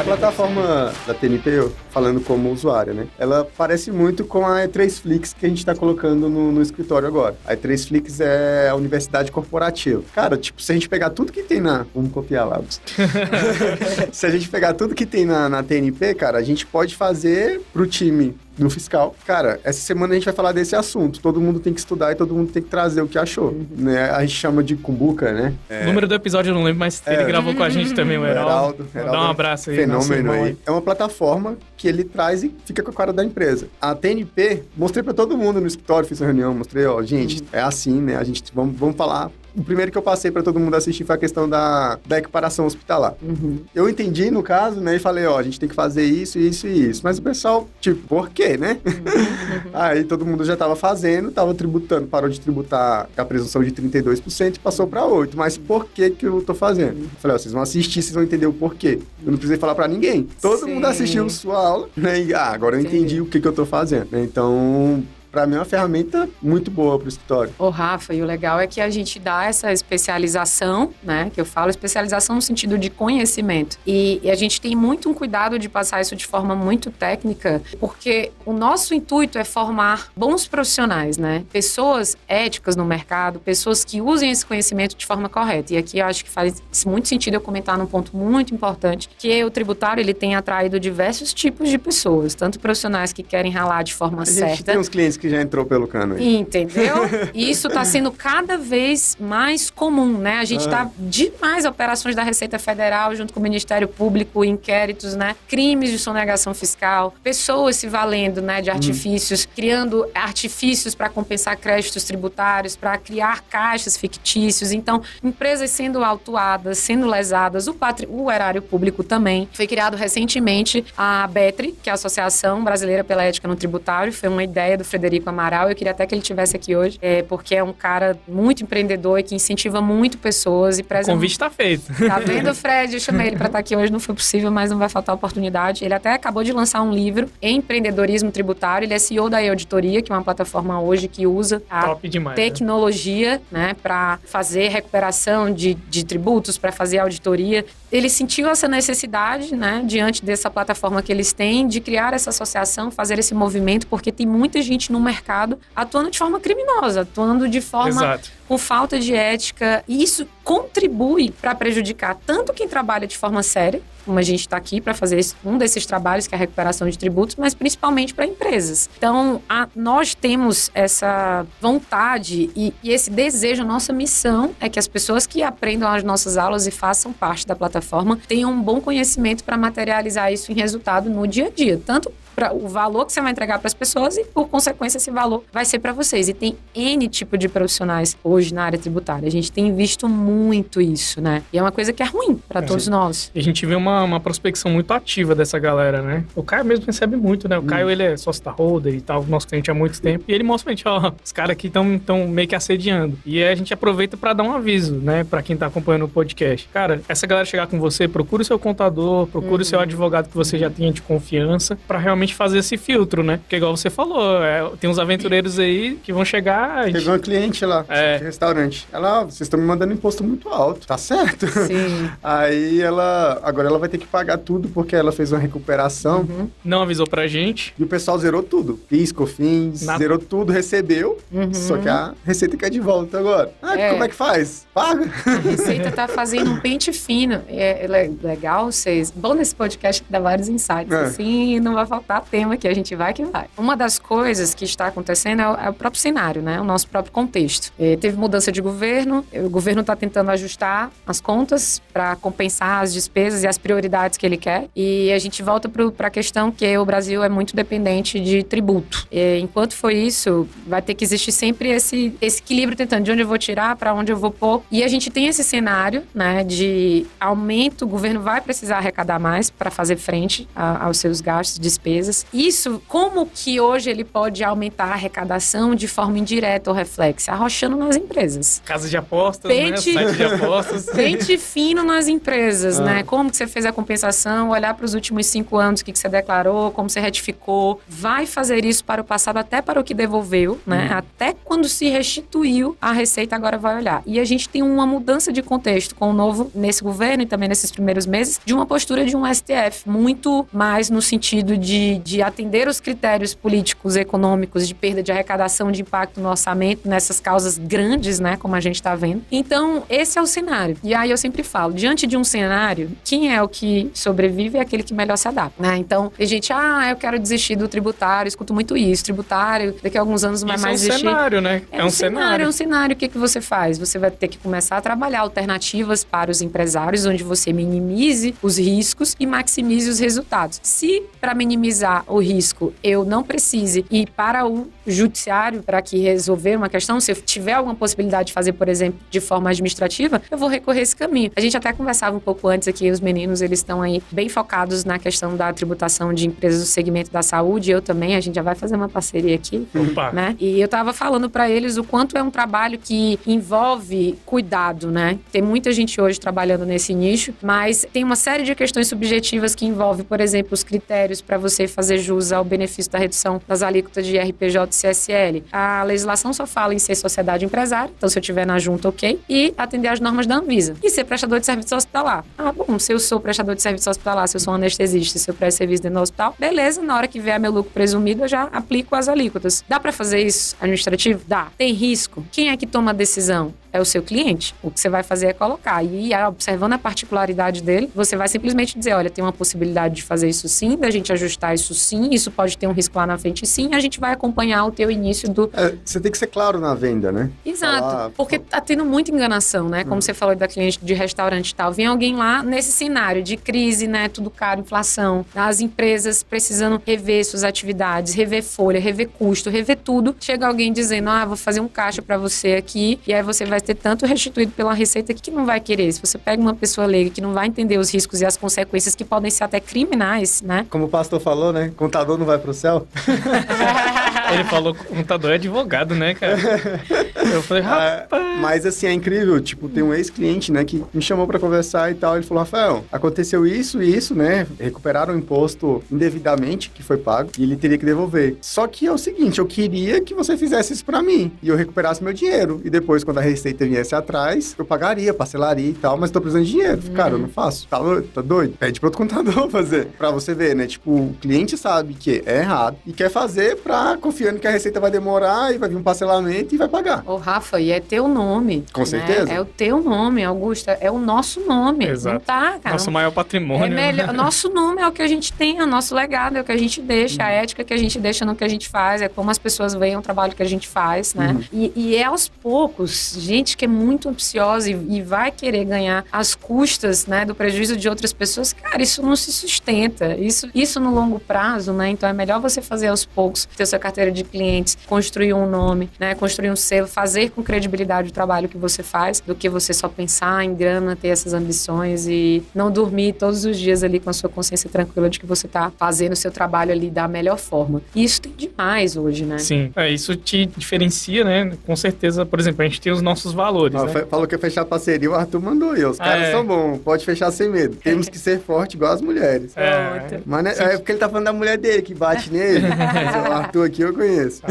[SPEAKER 2] A plataforma da TNP, falando como usuário, né? Ela parece muito com a E3Flix que a gente está colocando no, no, escritório agora. A E3Flix é a universidade corporativa. Cara, tipo, se a gente pegar tudo que tem na... Vamos copiar lá. (laughs) se a gente pegar tudo que tem na, na TNP, cara, a gente pode fazer pro time no fiscal. Cara, essa semana a gente vai falar desse assunto. Todo mundo tem que estudar e todo mundo tem que trazer o que achou. Uhum. Né? A gente chama de cumbuca, né?
[SPEAKER 1] É... O número do episódio eu não lembro, mas é... ele gravou com a gente também, o Heraldo. Heraldo, Dá um abraço aí.
[SPEAKER 2] Fenômeno aí. É uma plataforma que ele traz e fica com a cara da empresa. A TNP, mostrei para todo mundo no escritório, fiz uma reunião, mostrei, ó, gente, uhum. é assim, né? A gente, vamos, vamos falar o primeiro que eu passei para todo mundo assistir foi a questão da, da equiparação hospitalar. Uhum. Eu entendi no caso, né? E falei, ó, a gente tem que fazer isso, isso e isso. Mas o pessoal, tipo, por quê, né? Uhum. (laughs) Aí todo mundo já tava fazendo, tava tributando, parou de tributar a presunção de 32% e passou para 8%. Mas por que que eu tô fazendo? Eu falei, ó, vocês vão assistir, vocês vão entender o porquê. Eu não precisei falar para ninguém. Todo Sim. mundo assistiu sua aula, né? E, ah, agora eu entendi, entendi o que que eu tô fazendo. Então, para mim é uma ferramenta muito boa para o escritório.
[SPEAKER 3] Ô, Rafa, e o legal é que a gente dá essa especialização, né? Que eu falo especialização no sentido de conhecimento. E, e, a gente tem muito um cuidado de passar isso de forma muito técnica, porque o nosso intuito é formar bons profissionais, né? Pessoas éticas no mercado, pessoas que usem esse conhecimento de forma correta. E aqui eu acho que faz muito sentido eu comentar num ponto muito importante, que o tributário ele tem atraído diversos tipos de pessoas, tanto profissionais que querem ralar de forma
[SPEAKER 2] a
[SPEAKER 3] certa.
[SPEAKER 2] Gente tem uns clientes que já entrou pelo cano aí.
[SPEAKER 3] Entendeu? Isso está sendo cada vez mais comum, né? A gente está ah. demais operações da Receita Federal junto com o Ministério Público, inquéritos, né? Crimes de sonegação fiscal, pessoas se valendo, né, de hum. artifícios, hum. criando artifícios para compensar créditos tributários, para criar caixas fictícios. Então, empresas sendo autuadas, sendo lesadas, o, patri... o erário público também. Foi criado recentemente a BETRI, que é a Associação Brasileira pela Ética no Tributário, foi uma ideia do Frederico Frederico Amaral. Eu queria até que ele tivesse aqui hoje, é, porque é um cara muito empreendedor e que incentiva muito pessoas e
[SPEAKER 1] preza. O convite está feito.
[SPEAKER 3] Tá vendo, (laughs) Fred? Eu chamei ele para estar tá aqui hoje, não foi possível, mas não vai faltar oportunidade. Ele até acabou de lançar um livro em empreendedorismo tributário. Ele é CEO da E-Auditoria, que é uma plataforma hoje que usa a demais, né? tecnologia, né, né para fazer recuperação de, de tributos, para fazer auditoria. Ele sentiu essa necessidade, né, diante dessa plataforma que eles têm, de criar essa associação, fazer esse movimento, porque tem muita gente no no mercado atuando de forma criminosa, atuando de forma Exato. com falta de ética. E isso contribui para prejudicar tanto quem trabalha de forma séria, como a gente está aqui para fazer um desses trabalhos, que é a recuperação de tributos, mas principalmente para empresas. Então, a, nós temos essa vontade e, e, esse desejo, nossa missão é que as pessoas que aprendam as nossas aulas e façam parte da plataforma tenham um bom conhecimento para materializar isso em resultado no dia a dia, tanto para o valor que você vai entregar para as pessoas e, por consequência, esse valor vai ser para vocês. E tem N tipo de profissionais hoje na área tributária. A gente tem visto muito isso, né? E é uma coisa que é ruim para é, todos nós.
[SPEAKER 1] E a gente vê uma, uma prospecção muito ativa dessa galera, né? O Caio mesmo recebe muito, né? O hum. Caio, ele é sócio da Holder e tal, nosso cliente há muito tempo. E ele mostra pra gente, ó, os caras aqui estão meio que assediando. E a gente aproveita para dar um aviso, né? Para quem tá acompanhando o podcast. Cara, essa galera chegar com você, procure o seu contador, procure o seu uhum. advogado que você já tenha de confiança, para realmente gente fazer esse filtro, né? Porque igual você falou, é, tem uns aventureiros aí que vão chegar...
[SPEAKER 2] Teve uma cliente lá,
[SPEAKER 1] É.
[SPEAKER 2] de restaurante. Ela, "Ah, vocês estão me mandando imposto muito alto, tá certo?
[SPEAKER 3] Sim. (laughs)
[SPEAKER 2] Aí ela, agora ela vai ter que pagar tudo porque ela fez uma recuperação
[SPEAKER 1] Não avisou pra gente.
[SPEAKER 2] e o pessoal zerou tudo. PIS, COFINS,
[SPEAKER 1] Na-
[SPEAKER 2] zerou tudo, recebeu,
[SPEAKER 3] Uhum.
[SPEAKER 2] só que a receita quer de volta agora. Ah,
[SPEAKER 3] É.
[SPEAKER 2] como é que faz? Paga?
[SPEAKER 3] A Receita tá fazendo um (laughs) pente fino. É, é le- legal vocês. Bom nesse podcast que dá vários insights.
[SPEAKER 2] É.
[SPEAKER 3] Assim, não vai faltar tema que a gente vai que vai. Uma das coisas que está acontecendo é o, é próprio cenário, né? O nosso próprio contexto. É, teve mudança de governo. O governo está tentando ajustar as contas para compensar as despesas e as prioridades que ele quer. E a gente volta para a questão que o Brasil é muito dependente de tributo. E, enquanto for isso, vai ter que existir sempre esse, esse equilíbrio tentando de onde eu vou tirar, para onde eu vou pôr. E a gente tem esse cenário, né, de aumento, o governo vai precisar arrecadar mais para fazer frente a- aos seus gastos, despesas. Isso, como que hoje ele pode aumentar a arrecadação de forma indireta ou reflexa? Arrochando nas empresas.
[SPEAKER 1] Casa de apostas,
[SPEAKER 3] Pente-
[SPEAKER 1] né? Site de apostas. (laughs)
[SPEAKER 3] Pente fino nas empresas,
[SPEAKER 2] Ah.
[SPEAKER 3] né? Como que você fez a compensação, olhar para os últimos cinco anos, o que, que você declarou, como você retificou. Vai fazer isso para o passado, até para o que devolveu, né? Até quando se restituiu, a Receita agora vai olhar. E a gente tem uma mudança de contexto com o novo, nesse governo e também nesses primeiros meses, de uma postura de um STF, muito mais no sentido de, de atender os critérios políticos, econômicos, de perda de arrecadação, de impacto no orçamento, nessas causas grandes, né? Como a gente está vendo. Então, esse é o cenário. E aí eu sempre falo, diante de um cenário, quem é o que sobrevive é aquele que melhor se adapta, né? Então, tem gente, ah, eu quero desistir do tributário, escuto muito isso, tributário, daqui a alguns anos não vai
[SPEAKER 1] Isso é um
[SPEAKER 3] mais existir.
[SPEAKER 1] cenário, né?
[SPEAKER 3] É, um cenário, é um cenário. O que, que você faz? Você vai ter que começar a trabalhar alternativas para os empresários, onde você minimize os riscos e maximize os resultados. Se, para minimizar o risco, eu não precise ir para o judiciário para que resolver uma questão, se eu tiver alguma possibilidade de fazer, por exemplo, de forma administrativa, eu vou recorrer esse caminho. A gente até conversava um pouco antes aqui, os meninos, eles estão aí bem focados na questão da tributação de empresas do segmento da saúde, eu também, a gente já vai fazer uma parceria aqui
[SPEAKER 1] Opa.
[SPEAKER 3] né? E eu tava falando para eles o quanto é um trabalho que envolve cuidado, né? Tem muita gente hoje trabalhando nesse nicho, mas tem uma série de questões subjetivas que envolve, por exemplo, os critérios para você fazer jus ao benefício da redução das alíquotas de RPJ e CSL. A legislação só fala em ser sociedade empresária, então se eu tiver na junta, ok, e atender às normas da Anvisa. E ser prestador de serviço hospitalar. Ah, bom, se eu sou prestador de serviço hospitalar, se eu sou anestesista, se eu presto serviço dentro do hospital, beleza, na hora que vier meu lucro presumido, eu já aplico as alíquotas. Dá para fazer isso administrativo? Dá. Tem risco? Quem é que toma a decisão? É o seu cliente. O que você vai fazer é colocar. E ah, observando a particularidade dele, você vai simplesmente dizer: olha, tem uma possibilidade de fazer isso sim, da gente ajustar isso sim, isso pode ter um risco lá na frente sim, a gente vai acompanhar o teu início do,
[SPEAKER 2] É, você tem que ser claro na venda, né?
[SPEAKER 3] Exato,
[SPEAKER 2] Falar-
[SPEAKER 3] porque tá tendo muita enganação, né? Como você falou da cliente de restaurante e tal. Vem alguém lá nesse cenário de crise, né? Tudo caro, inflação, as empresas precisando rever suas atividades, rever folha, rever custo, rever tudo. Chega alguém dizendo, ah, vou fazer um caixa para você aqui, e aí você vai ter tanto restituído pela receita que não vai querer. Se você pega uma pessoa leiga que não vai entender os riscos e as consequências que podem ser até criminais, né?
[SPEAKER 2] Como o pastor falou, né? Contador não vai pro céu. (laughs)
[SPEAKER 1] Ele falou que o contador é advogado, né, cara? (laughs) Eu falei,
[SPEAKER 2] É,
[SPEAKER 1] rapaz.
[SPEAKER 2] mas assim, é incrível. Tipo, tem um ex-cliente, né, que me chamou pra conversar e tal. Ele falou, Rafael, aconteceu isso e isso, né? Recuperaram o imposto indevidamente que foi pago e ele teria que devolver. Só que é o seguinte, eu queria que você fizesse isso pra mim e eu recuperasse meu dinheiro. E depois, quando a receita viesse atrás, eu pagaria, parcelaria e tal, mas tô precisando de dinheiro. Cara, eu não faço. Tá doido? Tá doido? Pede pro outro contador (laughs) fazer. Pra você ver, né? Tipo, o cliente sabe que é errado e quer fazer pra confiando que a receita vai demorar e vai vir um parcelamento e vai pagar.
[SPEAKER 3] Ô, Rafa, e é teu nome.
[SPEAKER 2] Com
[SPEAKER 3] né?
[SPEAKER 2] certeza.
[SPEAKER 3] É o teu nome, Augusta. É o nosso nome.
[SPEAKER 1] Exato.
[SPEAKER 3] Não tá, cara.
[SPEAKER 1] Nosso maior patrimônio.
[SPEAKER 3] É
[SPEAKER 1] né?
[SPEAKER 3] melhor. Nosso nome é o que a gente tem, é o nosso legado, é o que a gente deixa,
[SPEAKER 2] Uhum.
[SPEAKER 3] a ética que a gente deixa no que a gente faz, é como as pessoas veem o trabalho que a gente faz, né?
[SPEAKER 2] Uhum.
[SPEAKER 3] E, e é aos poucos, gente que é muito ambiciosa e, e vai querer ganhar às custas, né, do prejuízo de outras pessoas, cara, isso não se sustenta. Isso, isso no longo prazo, né? Então é melhor você fazer aos poucos, ter sua carteira de clientes, construir um nome, né, construir um selo, fazer com credibilidade o trabalho que você faz, do que você só pensar em grana, ter essas ambições e não dormir todos os dias ali com a sua consciência tranquila de que você tá fazendo o seu trabalho ali da melhor forma. E isso tem demais hoje, né?
[SPEAKER 1] Sim, é, isso te diferencia, né? Com certeza, por exemplo, a gente tem os nossos nossos valores.
[SPEAKER 2] Ó,
[SPEAKER 1] né?
[SPEAKER 2] Falou que ia fechar parceria, o Arthur mandou aí. Os
[SPEAKER 1] Ah,
[SPEAKER 2] caras
[SPEAKER 1] é.
[SPEAKER 2] são bons, pode fechar sem medo. Temos que ser forte igual as mulheres.
[SPEAKER 1] É,
[SPEAKER 2] Mas né, é porque ele tá falando da mulher dele que bate (laughs) nele. O Arthur aqui eu conheço.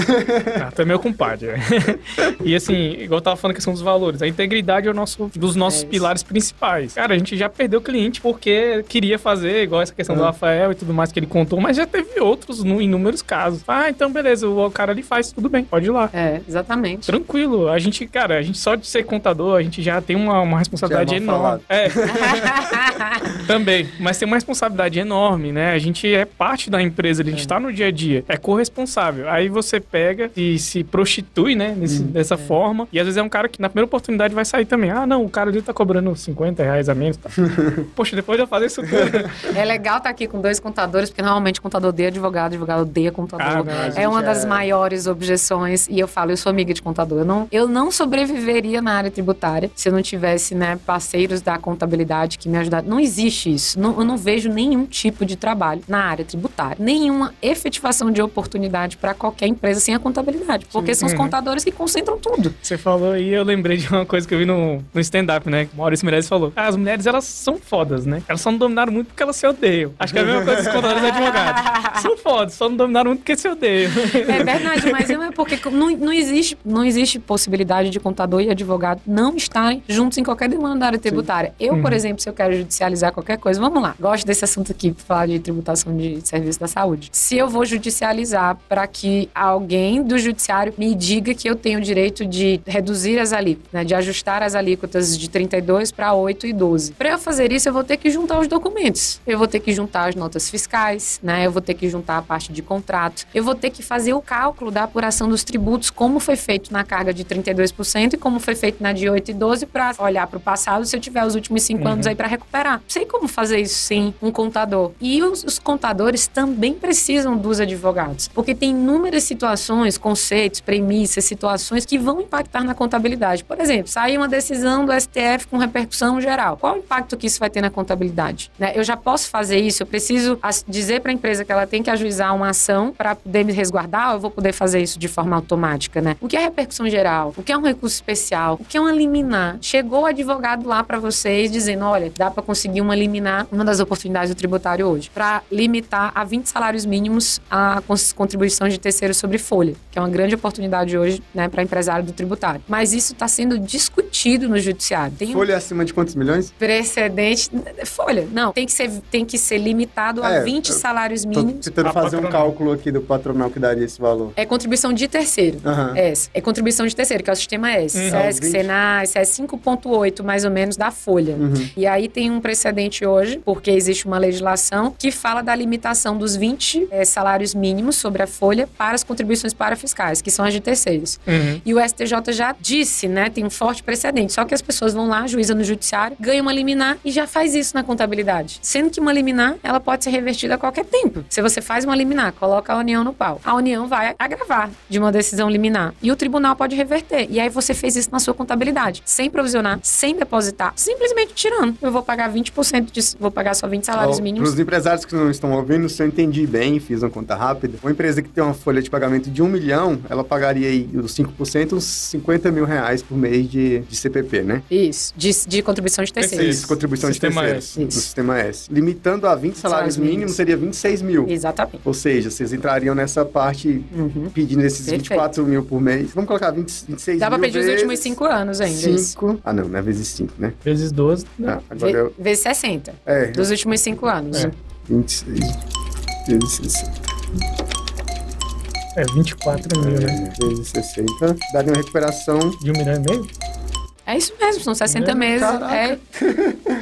[SPEAKER 1] Ah, tu é meu compadre. (laughs) e assim, igual eu tava falando a questão dos valores, a integridade é o nosso, dos nossos
[SPEAKER 3] É
[SPEAKER 1] pilares principais. Cara, a gente já perdeu cliente porque queria fazer, igual essa questão do
[SPEAKER 2] Ah.
[SPEAKER 1] Rafael e tudo mais que ele contou, mas já teve outros no, inúmeros casos. Ah, então beleza, o cara ali faz, tudo bem, pode ir lá.
[SPEAKER 3] É, exatamente.
[SPEAKER 1] Tranquilo, a gente, cara, a gente só de ser contador, a gente já tem uma, uma responsabilidade
[SPEAKER 2] é
[SPEAKER 1] enorme. É, (laughs) também, mas tem uma responsabilidade enorme, né? A gente é parte da empresa, a gente tá no dia a dia, é corresponsável. Aí você pega e se prostitui, né, nesse- dessa forma, e às vezes é um cara que na primeira oportunidade vai sair também. Ah, não, o cara ali tá cobrando 50 reais a menos. Tá? (laughs) Poxa, depois de eu fazer isso tudo.
[SPEAKER 3] É legal estar aqui com dois contadores, porque normalmente contador odeia advogado, advogado odeia contador.
[SPEAKER 1] Ah, não,
[SPEAKER 3] é uma das
[SPEAKER 2] é-
[SPEAKER 3] maiores objeções. E eu falo, eu sou amiga de contador. Eu não, eu não sobreviveria na área tributária se eu não tivesse né, parceiros da contabilidade que me ajudaram. Não existe isso. Não- eu não vejo nenhum tipo de trabalho na área tributária. Nenhuma efetivação de oportunidade para qualquer empresa sem a contabilidade. Porque são os
[SPEAKER 1] Uhum.
[SPEAKER 3] contadores que concentram tudo.
[SPEAKER 1] Você falou aí, eu lembrei de uma coisa que eu vi no, no stand-up, né? O Maurício Meirelles falou. Ah, as mulheres, elas são fodas, né? Elas só não dominaram muito porque elas se odeiam. Acho que é a mesma coisa dos contadores e advogados. (laughs) São fodas, só não dominaram muito porque se odeiam.
[SPEAKER 3] É verdade, mas não é porque não, não, existe, não existe possibilidade de contador e advogado não estarem juntos em qualquer demanda da área tributária. Eu, por
[SPEAKER 1] Uhum.
[SPEAKER 3] exemplo, se eu quero judicializar qualquer coisa, vamos lá. Gosto desse assunto aqui, falar de tributação de serviço da saúde. Se eu vou judicializar para que alguém do judiciário me diga que eu tenho o direito de reduzir as alíquotas, né, de ajustar as alíquotas de 32 para 8 e 12. Para eu fazer isso, eu vou ter que juntar os documentos. Eu vou ter que juntar as notas fiscais, né? Eu vou ter que juntar a parte de contrato. Eu vou ter que fazer o cálculo da apuração dos tributos, como foi feito na carga de 32% e como foi feito na de 8 e 12 para olhar para o passado se eu tiver os últimos cinco
[SPEAKER 1] Uhum.
[SPEAKER 3] anos aí para recuperar. Sei como fazer isso sem um contador. E os, os contadores também precisam dos advogados, porque tem inúmeras situações, conceitos, premissas, situações que vão impactar na contabilidade. Por exemplo, sair uma decisão do STF com repercussão geral. Qual o impacto que isso vai ter na contabilidade? Né? Eu já posso fazer isso, eu preciso dizer para a empresa que ela tem que ajuizar uma ação para poder me resguardar, ou eu vou poder fazer isso de forma automática, né? O que é repercussão geral? O que é um recurso especial? O que é uma liminar? Chegou o advogado lá para vocês dizendo, olha, dá para conseguir uma liminar, uma das oportunidades do tributário hoje, para limitar a 20 salários mínimos a contribuição de terceiro sobre folha, que é uma grande oportunidade hoje, né, para empresário do tributário. Mas isso está sendo discutido no judiciário. Tem um
[SPEAKER 2] Folha acima de quantos milhões?
[SPEAKER 3] precedente. Folha, não. Tem que ser, tem que ser limitado a
[SPEAKER 2] É,
[SPEAKER 3] 20
[SPEAKER 2] eu
[SPEAKER 3] salários
[SPEAKER 2] Tô
[SPEAKER 3] mínimos.
[SPEAKER 2] tentando
[SPEAKER 1] A
[SPEAKER 2] fazer um cálculo aqui do patronal que daria esse valor.
[SPEAKER 3] É contribuição de terceiro.
[SPEAKER 2] Aham.
[SPEAKER 3] Essa. É contribuição de terceiro, que é o sistema S.
[SPEAKER 1] Uhum.
[SPEAKER 3] SESC,
[SPEAKER 2] 20.
[SPEAKER 3] Senai, isso é 5,8 mais ou menos da folha.
[SPEAKER 2] Uhum.
[SPEAKER 3] E aí tem um precedente hoje, porque existe uma legislação que fala da limitação dos 20 eh, salários mínimos sobre a folha para as contribuições parafiscais, que são as de terceiros.
[SPEAKER 1] Uhum.
[SPEAKER 3] E o STJ já disse, né? Tem um forte precedente. Só que as pessoas vão lá, juíza no judiciário, ganha uma liminar e já faz isso na contabilidade. Sendo que uma liminar, ela pode ser revertida a qualquer tempo. Se você faz uma liminar, coloca a União no pau. A União vai agravar de uma decisão liminar. E o tribunal pode reverter. E aí você fez isso na sua contabilidade. Sem provisionar, sem depositar, simplesmente tirando. Eu vou pagar 20% disso, vou pagar só 20 salários
[SPEAKER 2] Para
[SPEAKER 3] mínimos.
[SPEAKER 2] os empresários que não estão ouvindo, se eu entendi bem, fiz uma conta rápida, uma empresa que tem uma folha de pagamento de um milhão, ela pagaria aí os 5%, uns 50 mil reais por mês de, de CPP, né?
[SPEAKER 3] Isso, de, de contribuição de terceiros.
[SPEAKER 2] Isso, contribuição
[SPEAKER 1] Sistema
[SPEAKER 2] de terceiros.
[SPEAKER 1] S.
[SPEAKER 2] Do
[SPEAKER 3] Isso.
[SPEAKER 2] sistema S. Limitando a 20 salários
[SPEAKER 3] Salários
[SPEAKER 2] mínimos,
[SPEAKER 3] mínimos.
[SPEAKER 2] seria 26 mil.
[SPEAKER 3] Exatamente.
[SPEAKER 2] Ou seja, vocês entrariam nessa parte
[SPEAKER 3] Uhum.
[SPEAKER 2] pedindo esses
[SPEAKER 3] Perfeito.
[SPEAKER 2] 24 mil por mês. Vamos colocar 20, 26
[SPEAKER 3] Dá pra
[SPEAKER 2] mil
[SPEAKER 3] pedir os últimos cinco anos ainda. isso.
[SPEAKER 2] 5. Ah, não, não é vezes 5, né?
[SPEAKER 1] Vezes 12. né?
[SPEAKER 2] Ah, agora eu...
[SPEAKER 3] Ve- Vezes 60.
[SPEAKER 2] É,
[SPEAKER 3] Dos últimos cinco anos.
[SPEAKER 1] É.
[SPEAKER 2] 26 vezes 60.
[SPEAKER 1] É 24 mil, né?
[SPEAKER 2] É, vezes 60. Daria uma recuperação.
[SPEAKER 1] De um milhão e meio?
[SPEAKER 3] É isso mesmo, são 60 meses.
[SPEAKER 2] Caraca.
[SPEAKER 3] É,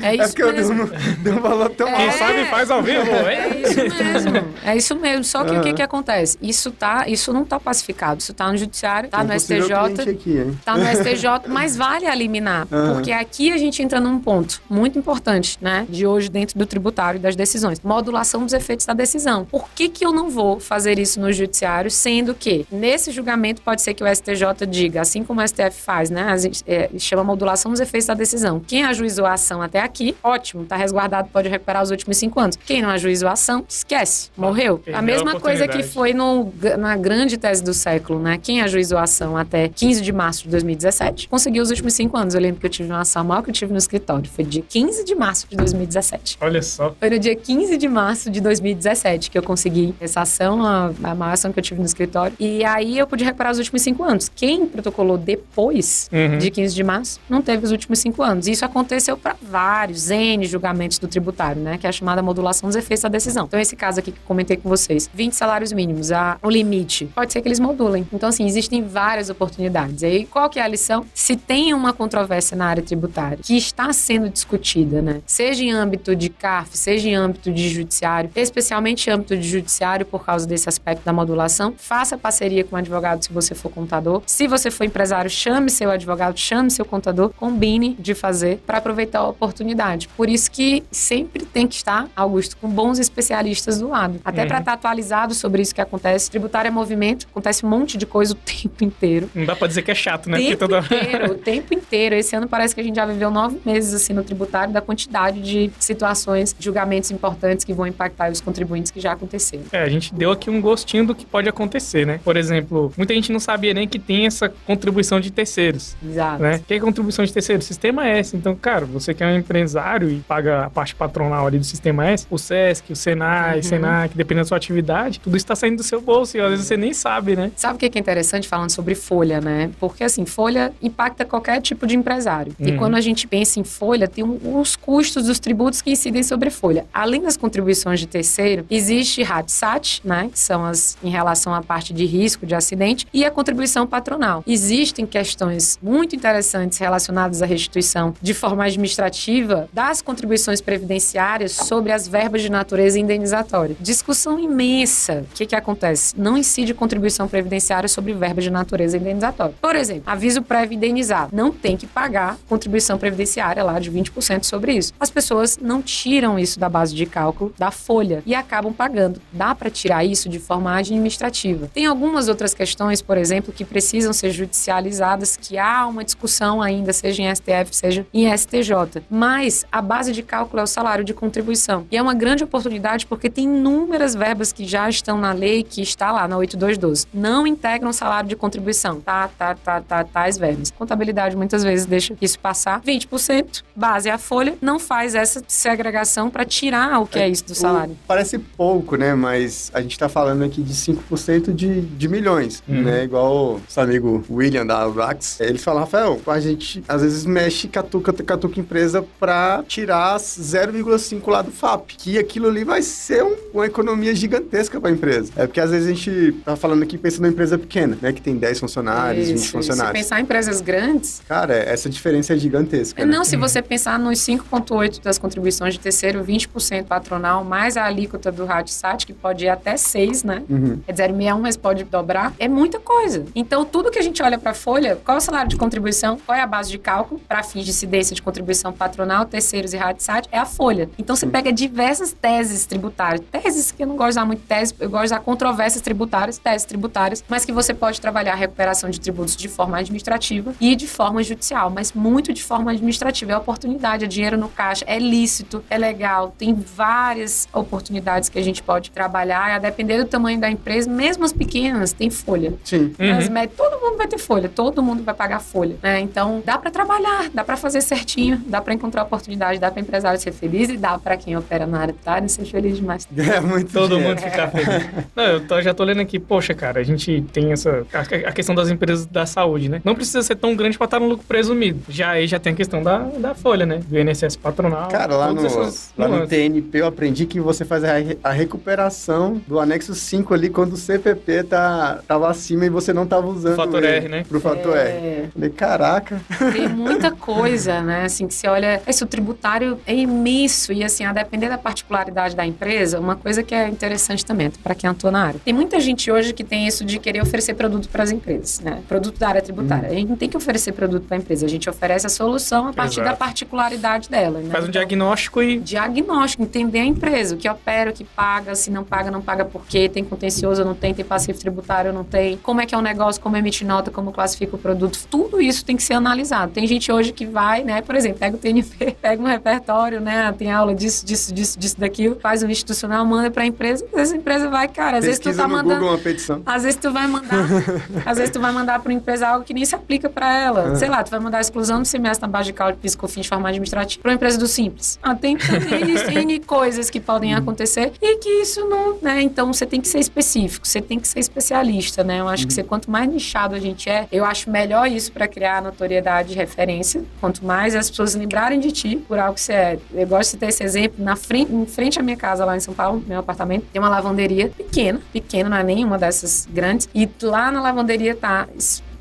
[SPEAKER 3] é
[SPEAKER 2] É
[SPEAKER 3] isso
[SPEAKER 2] porque eu dei
[SPEAKER 3] mesmo.
[SPEAKER 2] um, dei um valor tão
[SPEAKER 3] É.
[SPEAKER 2] alto.
[SPEAKER 1] Quem sabe faz ao vivo,
[SPEAKER 3] É
[SPEAKER 1] hein?
[SPEAKER 3] isso mesmo. É isso mesmo. Só que o que, que acontece? Isso, tá, isso não tá pacificado. Isso tá no judiciário, tá
[SPEAKER 2] Tem um
[SPEAKER 3] no STJ.
[SPEAKER 2] aqui, hein?
[SPEAKER 3] Tá no STJ, mas vale eliminar.
[SPEAKER 2] Aham.
[SPEAKER 3] Porque aqui a gente entra num ponto muito importante, né? De hoje dentro do tributário e das decisões. Modulação dos efeitos da decisão. Por que, que eu não vou fazer isso no judiciário, sendo que nesse julgamento pode ser que o STJ diga, assim como o STF faz, né? A gente, é, chama modulação dos efeitos da decisão. Quem ajuizou a ação até aqui, ótimo, tá resguardado, pode recuperar os últimos cinco anos. Quem não ajuizou a ação, esquece, morreu. A mesma coisa que foi no, na grande tese do século, né? Quem ajuizou a ação até 15 de março de 2017 conseguiu os últimos cinco anos. Eu lembro que eu tive uma ação maior que eu tive no escritório. Foi dia 15 de março de 2017.
[SPEAKER 1] Olha só.
[SPEAKER 3] Foi no dia 15 de março de 2017 que eu consegui essa ação, a, a maior ação que eu tive no escritório. E aí eu pude recuperar os últimos cinco anos. Quem protocolou depois
[SPEAKER 1] Uhum.
[SPEAKER 3] de 15 de março não teve os últimos cinco anos. Isso aconteceu para vários N julgamentos do tributário, né? Que é a chamada modulação dos efeitos da decisão. Então, esse caso aqui que comentei com vocês, 20 salários mínimos, a, o limite, pode ser que eles modulem. Então, assim, existem várias oportunidades. E aí, qual que é a lição? Se tem uma controvérsia na área tributária que está sendo discutida, né? Seja em âmbito de CARF, seja em âmbito de judiciário, especialmente em âmbito de judiciário por causa desse aspecto da modulação, faça parceria com o advogado se você for contador. Se você for empresário, chame seu advogado, chame seu contador, combine de fazer para aproveitar a oportunidade. Por isso que sempre tem que estar, Augusto, com bons especialistas do lado. Até
[SPEAKER 1] Uhum.
[SPEAKER 3] para estar atualizado sobre isso que acontece. Tributário é movimento, acontece um monte de coisa o (laughs) tempo inteiro.
[SPEAKER 1] Não dá pra dizer que é chato, né?
[SPEAKER 3] Tempo
[SPEAKER 1] toda...
[SPEAKER 3] inteiro, o (laughs) tempo inteiro. Esse ano parece que a gente já viveu nove meses assim no tributário da quantidade de situações, julgamentos importantes que vão impactar os contribuintes que já aconteceram.
[SPEAKER 1] É, a gente deu aqui um gostinho do que pode acontecer, né? Por exemplo, muita gente não sabia nem que tem essa contribuição de terceiros.
[SPEAKER 3] Exato.
[SPEAKER 1] Né? O que é contribuição de terceiro? Sistema S. Então, cara, você que é um empresário e paga a parte patronal ali do Sistema S, o SESC, o Senai,
[SPEAKER 3] Uhum.
[SPEAKER 1] Senac, dependendo da sua atividade, tudo está saindo do seu bolso e às vezes você nem sabe, né?
[SPEAKER 3] Sabe o que é interessante falando sobre folha, né? Porque assim, folha impacta qualquer tipo de empresário. E
[SPEAKER 1] Uhum.
[SPEAKER 3] quando a gente pensa em folha, tem um- os custos dos tributos que incidem sobre folha. Além das contribuições de terceiro, existe RATSAT, né? Que são as em relação à parte de risco de acidente, e a contribuição patronal. Existem questões muito interessantes relacionadas à restituição de forma administrativa das contribuições previdenciárias sobre as verbas de natureza indenizatória. Discussão imensa. O que, que acontece? Não incide contribuição previdenciária sobre verbas de natureza indenizatória. Por exemplo, aviso prévio indenizado. Não tem que pagar contribuição previdenciária lá de 20% sobre isso. As pessoas não tiram isso da base de cálculo da folha e acabam pagando. Dá para tirar isso de forma administrativa. Tem algumas outras questões, por exemplo, que precisam ser judicializadas, que há uma discussão ainda, seja em STF, seja em STJ. Mas a base de cálculo é o salário de contribuição. E é uma grande oportunidade porque tem inúmeras verbas que já estão na lei, que está lá na 8212. Não integram salário de contribuição. Tá, tá, tá, tá, tais verbas. Contabilidade muitas vezes deixa isso passar. 20%, base é a folha, não faz essa segregação para tirar o que é isso do salário.
[SPEAKER 2] O- parece pouco, né? Mas a gente tá falando aqui de 5% de, de milhões,
[SPEAKER 1] Uhum.
[SPEAKER 2] né? Igual o nosso amigo William da Rax. Ele fala, Rafael, a gente às vezes mexe catuca, catuca empresa pra tirar 0,5 lá do FAP. Que aquilo ali vai ser um- uma economia gigantesca pra empresa. É porque às vezes a gente tá falando aqui pensando em empresa pequena, né? Que tem 10 funcionários, 20
[SPEAKER 3] Isso, Se
[SPEAKER 2] funcionários.
[SPEAKER 3] pensar em empresas grandes,
[SPEAKER 2] Cara, essa diferença é gigantesca. né?
[SPEAKER 3] Não, se você pensar nos 5,8% das contribuições de terceiro, 20% patronal, mais a alíquota do RATSAT, que pode ir até 6, né?
[SPEAKER 2] Uhum.
[SPEAKER 3] É 0,61, mas pode dobrar. É muita coisa. Então, tudo que a gente olha para a folha, qual é o salário de contribuição, qual é a base de cálculo para fins de incidência de contribuição patronal, terceiros e RATSAT, é a folha. Então, você pega diversas teses tributárias. Teses que eu não gosto de usar muito teses, eu gosto de usar controvérsias tributárias, teses tributárias, mas que você pode trabalhar a recuperação de tributos de forma administrativa e de forma judicial, mas muito de forma administrativa. É oportunidade, é dinheiro no caixa, é lícito, é legal, tem várias oportunidades que a gente pode trabalhar, a depender do tamanho da empresa, mesmo as pequenas, tem folha.
[SPEAKER 2] Sim.
[SPEAKER 3] As
[SPEAKER 1] Uhum.
[SPEAKER 3] médias, todo mundo vai ter folha, todo mundo vai pagar folha, né? Então, dá para trabalhar, dá para fazer certinho, dá para encontrar oportunidade, dá para empresário ser feliz e dá para quem opera na área tributária ser feliz demais. (laughs)
[SPEAKER 2] É muito
[SPEAKER 1] Todo
[SPEAKER 2] dinheiro.
[SPEAKER 1] mundo ficar feliz. Não, eu tô- já tô lendo aqui, poxa, cara, a gente tem essa. A, a questão das empresas da saúde, né? Não precisa ser tão grande pra estar no lucro presumido. Já aí já tem a questão da, da folha, né? Do INSS patronal.
[SPEAKER 2] Cara, lá, no,
[SPEAKER 1] essas
[SPEAKER 2] lá no. TNP eu aprendi que você faz a, a recuperação do anexo 5 ali quando o CPP tá, tava acima e você não tava usando
[SPEAKER 1] Fator
[SPEAKER 2] ele
[SPEAKER 1] R, né?
[SPEAKER 2] Pro fator R.
[SPEAKER 3] É,
[SPEAKER 2] Falei, caraca.
[SPEAKER 3] tem muita coisa, né? Assim, que você olha, esse o tributário é imenso e assim, a depender da particularidade da empresa, uma coisa que é interessante também, para quem atua na área. Tem muita gente hoje que tem isso de querer oferecer produto para as empresas, né? Produto da área tributária. A gente não tem que oferecer produto para a empresa, a gente oferece a solução a partir
[SPEAKER 1] Exato.
[SPEAKER 3] da particularidade dela, né?
[SPEAKER 1] Faz um
[SPEAKER 3] Então,
[SPEAKER 1] diagnóstico e.
[SPEAKER 3] diagnóstico, entender a empresa, o que opera, o que paga, se não paga, não paga por quê, tem contencioso ou não tem, tem passivo tributário ou não tem, como é que é o negócio, como emite nota, como classifica o produto, tudo isso tem que ser analisado. Tem gente hoje que vai, né, por exemplo, pega o TNP, (laughs) pega um repertório, né? Tem aula disso, disso, disso, disso, daquilo, faz um institucional, manda pra empresa, essa empresa vai, cara, às
[SPEAKER 2] Pesquisa
[SPEAKER 3] vezes tu tá mandando.
[SPEAKER 2] Google uma petição.
[SPEAKER 3] Às vezes tu vai mandar, (laughs) às vezes tu vai mandar uma empresa algo que nem se aplica para ela. Sei lá, tu vai mandar a exclusão do semestre na base de cálculo piscofins de forma administrativa para uma empresa do Simples. Ah, tem N, N coisas que podem acontecer e que isso não, né? Então você tem que ser específico, você tem que ser especialista, né? Eu acho que você, quanto mais nichado a gente é, eu acho melhor isso para criar notoriedade e referência. Quanto mais as pessoas lembrarem de ti por algo que você é. Eu gosto de ter esse exemplo na frente, em frente à minha casa lá em São Paulo, meu apartamento, tem uma lavanderia pequena, pequena, não é nenhuma dessas grandes, e lá na lavanderia tá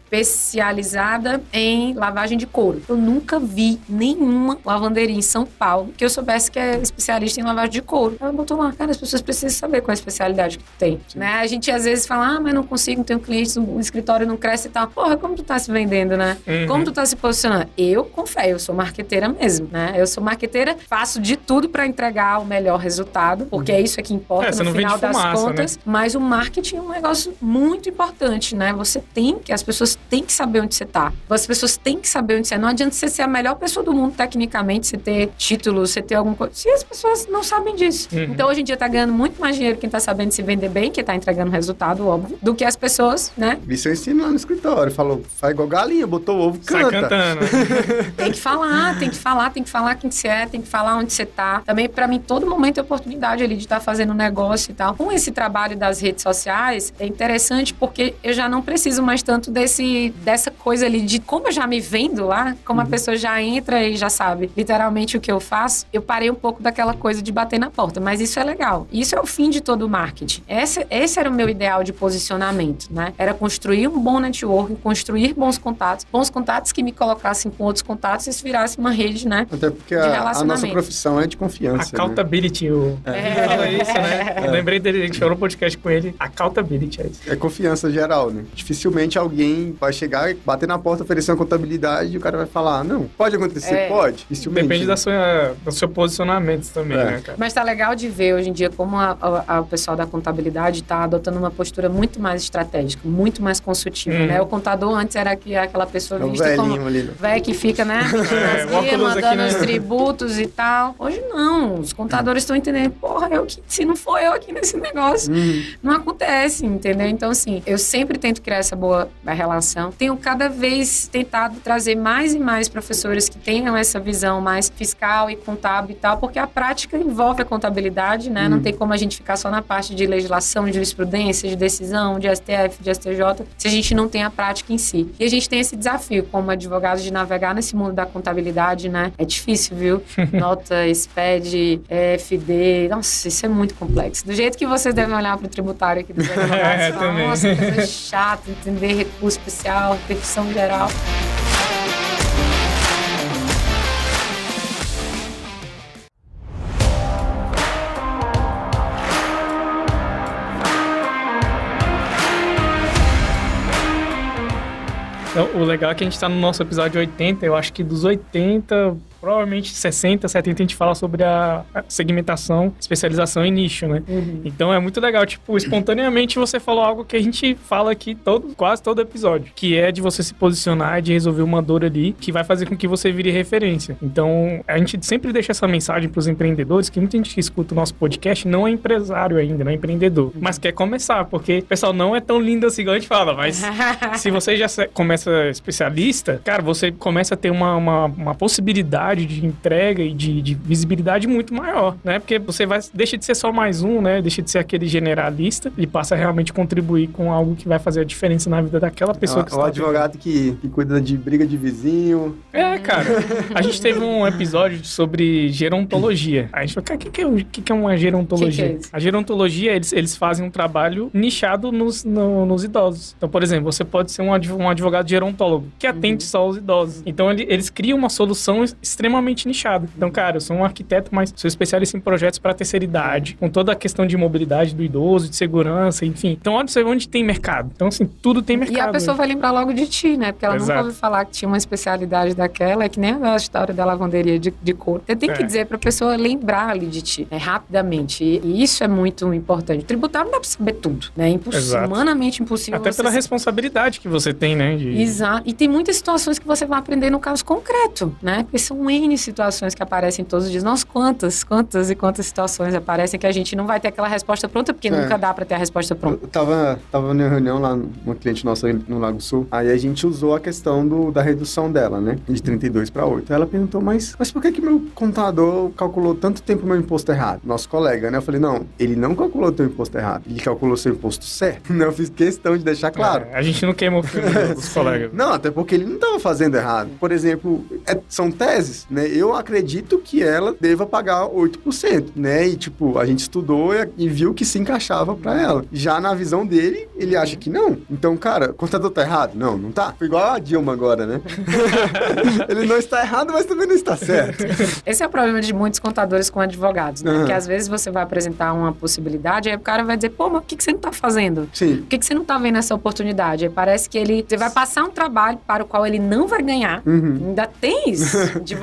[SPEAKER 3] especializada em lavagem de couro. Eu nunca vi nenhuma lavanderia em São Paulo que eu soubesse que é especialista em lavagem de couro. Ela botou lá, cara, as pessoas precisam saber qual é a especialidade que tu tem. Né? A gente às vezes fala, ah, mas não consigo, não tenho clientes, o escritório não cresce e tal. Porra, como tu tá se vendendo, né?
[SPEAKER 1] Uhum.
[SPEAKER 3] Como tu tá se posicionando? Eu confio, eu sou marqueteira mesmo, né? Eu sou marqueteira, faço de tudo para entregar o melhor resultado, porque é isso que importa
[SPEAKER 1] É,
[SPEAKER 3] no final das
[SPEAKER 1] fumaça, né?
[SPEAKER 3] contas. Mas o marketing é um negócio muito importante, né? Você tem que, as pessoas têm que saber onde você tá. As pessoas têm que saber onde você é. Não adianta você ser a melhor pessoa do mundo tecnicamente, você ter título, você ter alguma coisa. Se as pessoas não sabem disso.
[SPEAKER 1] Uhum.
[SPEAKER 3] Então hoje em dia tá ganhando muito mais dinheiro quem tá sabendo se vender bem, que tá entregando resultado, óbvio, do que as pessoas, né?
[SPEAKER 2] Isso eu ensino lá no escritório. Falou, faz igual galinha, botou o ovo,
[SPEAKER 1] Sai
[SPEAKER 2] canta.
[SPEAKER 1] cantando. (laughs)
[SPEAKER 3] Tem que falar, tem que falar, tem que falar quem você é, tem que falar onde você tá. Também, pra mim, todo momento é oportunidade ali de estar fazendo negócio e tal. Com esse trabalho das redes sociais, é interessante porque eu já não preciso mais tanto desse, dessa coisa ali de como eu já me vendo lá, como a pessoa já entra e já sabe literalmente o que eu faço. Eu parei um pouco daquela coisa de bater na porta, mas isso é legal. Isso é o fim de todo o marketing. Esse, esse era o meu ideal de posicionamento, né? Era construir um bom network, construir bons contatos, bons contatos que me colocassem com outros contatos e isso virasse uma rede, né?
[SPEAKER 2] Até porque
[SPEAKER 3] De
[SPEAKER 2] a, a nossa profissão é de confiança. né?
[SPEAKER 1] Accountability, o...
[SPEAKER 3] É.
[SPEAKER 1] Ele fala isso, né? Eu lembrei dele, a gente falou no podcast com ele. Accountability, é isso.
[SPEAKER 2] É confiança geral, né? Dificilmente alguém vai chegar, bater na porta, oferecer uma contabilidade e o cara vai falar, não, pode acontecer,
[SPEAKER 3] É.
[SPEAKER 2] pode.
[SPEAKER 1] Depende da sua, do seu posicionamento também,
[SPEAKER 2] É.
[SPEAKER 1] né, cara?
[SPEAKER 3] Mas tá legal de ver hoje em dia como a- a- a- o pessoal da contabilidade tá adotando uma postura muito mais estratégica, muito mais consultiva,
[SPEAKER 1] Uhum.
[SPEAKER 3] né? O contador antes era que aquela pessoa
[SPEAKER 2] É o
[SPEAKER 3] vista como
[SPEAKER 2] velhinho ali, né?
[SPEAKER 3] velho que fica, né? (laughs)
[SPEAKER 1] É,
[SPEAKER 3] nas
[SPEAKER 1] o óculos
[SPEAKER 3] guias,
[SPEAKER 1] aqui,
[SPEAKER 3] mandando
[SPEAKER 1] né?
[SPEAKER 3] os tributos e tal. Hoje não, os contadores estão entendendo, porra, eu que, se não for eu aqui nesse negócio,
[SPEAKER 2] Hum,
[SPEAKER 3] não acontece, entendeu? Então, assim, eu sempre tento criar essa boa relação. Tenho cada vez tentado trazer mais e mais professores que tenham essa visão mais fiscal e contábil e tal, porque a prática envolve a contabilidade, né? Não tem como a gente ficar só na parte de legislação, de jurisprudência, de decisão, de STF, de STJ, se a gente não tem a prática em si. E a gente tem esse desafio como advogado de navegar nesse mundo da contabilidade, né? É difícil, viu? (laughs) Nota, SPED, FD, nossa, isso é muito complexo. Do jeito que vocês devem olhar para o tributário aqui (laughs) advogados,
[SPEAKER 1] É,
[SPEAKER 3] nossa, coisa chata, entender recurso especial, repercussão geral.
[SPEAKER 1] Então, o legal é que a gente tá no nosso episódio 80, eu acho que dos 80, provavelmente 60, 70 a gente fala sobre a segmentação, especialização e nicho, né? Então é muito legal, tipo, espontaneamente você falou algo que a gente fala aqui todo, quase todo episódio, que é de você se posicionar, de resolver uma dor ali, que vai fazer com que você vire referência. Então, a gente sempre deixa essa mensagem pros empreendedores, que muita gente que escuta o nosso podcast não é empresário ainda, não é empreendedor, mas quer começar, porque, pessoal, não é tão lindo assim igual a gente fala, mas (laughs) se você já começa especialista, cara, você começa a ter uma, uma, uma possibilidade de entrega e de, de visibilidade muito maior, né? Porque você vai deixa de ser só mais um, né? Deixa de ser aquele generalista e passa a realmente contribuir com algo que vai fazer a diferença na vida daquela pessoa que
[SPEAKER 2] É o
[SPEAKER 1] está
[SPEAKER 2] advogado que, que cuida de briga de vizinho.
[SPEAKER 1] é, cara. A gente teve um (laughs) episódio sobre gerontologia. A gente falou, cara, o que, que, é, o que, que é uma gerontologia?
[SPEAKER 3] Que que é
[SPEAKER 1] a gerontologia, eles, eles fazem um trabalho nichado nos, no- nos idosos. Então, por exemplo, você pode ser um adv- advogado gerontólogo que atende
[SPEAKER 3] Uhum.
[SPEAKER 1] só os idosos. Então, ele- eles criam uma solução extremamente nichada. Então, cara, eu sou um arquiteto, mas sou especialista em projetos para terceira idade, com toda a questão de mobilidade do idoso, de segurança, enfim. Então, onde, você- onde tem mercado? Então, assim, tudo tem mercado.
[SPEAKER 3] E a pessoa
[SPEAKER 1] né?
[SPEAKER 3] vai lembrar logo de ti, né? Porque ela
[SPEAKER 1] Exato.
[SPEAKER 3] nunca ouviu falar que tinha uma especialidade daquela, é que nem a história da lavanderia de, de couro. Você tem que
[SPEAKER 1] É.
[SPEAKER 3] dizer pra pessoa lembrar ali de ti, né? rapidamente. E, isso é muito importante. Tributário não dá pra saber tudo, né? É impossível, humanamente impossível.
[SPEAKER 1] Até pela
[SPEAKER 3] saber.
[SPEAKER 1] responsabilidade que você tem, né? De...
[SPEAKER 3] Exato. E tem muitas situações que você vai aprender no caso concreto, né? Porque são N situações que aparecem todos os dias. Nossa, quantas, quantas e quantas situações aparecem que a gente não vai ter aquela resposta pronta, porque é. nunca dá para ter a resposta pronta.
[SPEAKER 2] Eu tava, tava numa reunião lá, uma cliente nossa no Lago Sul, aí a gente usou a questão do, da redução dela, né? De 32 para 8. Aí ela perguntou, mas, mas por que que meu contador calculou tanto tempo meu imposto errado? Nosso colega, né? Eu falei, não, ele não calculou teu imposto errado, ele calculou seu imposto certo. (laughs) Eu fiz questão de deixar claro.
[SPEAKER 1] É, a gente não queima o filme dos (laughs) colegas.
[SPEAKER 2] Não, até porque ele não tava fazendo errado. Por exemplo, é, são teses, né? Eu acredito que ela deva pagar 8%, né? E, tipo, a gente estudou e, viu que se encaixava para ela. Já na visão dele, ele acha que não. Então, cara, o contador tá errado? Não, não tá. Foi igual a Dilma agora, né? (laughs) ele não está errado, mas também não está certo.
[SPEAKER 3] Esse é o problema de muitos contadores com advogados, né? Uhum. Que às vezes você vai apresentar uma possibilidade, aí o cara vai dizer, pô, mas o que, que você não tá fazendo?
[SPEAKER 2] Sim.
[SPEAKER 3] Por que, que você não tá vendo essa oportunidade? Aí parece que ele. Você vai passar um trabalho para o qual ele não vai ganhar. Uhum. Ainda tem isso.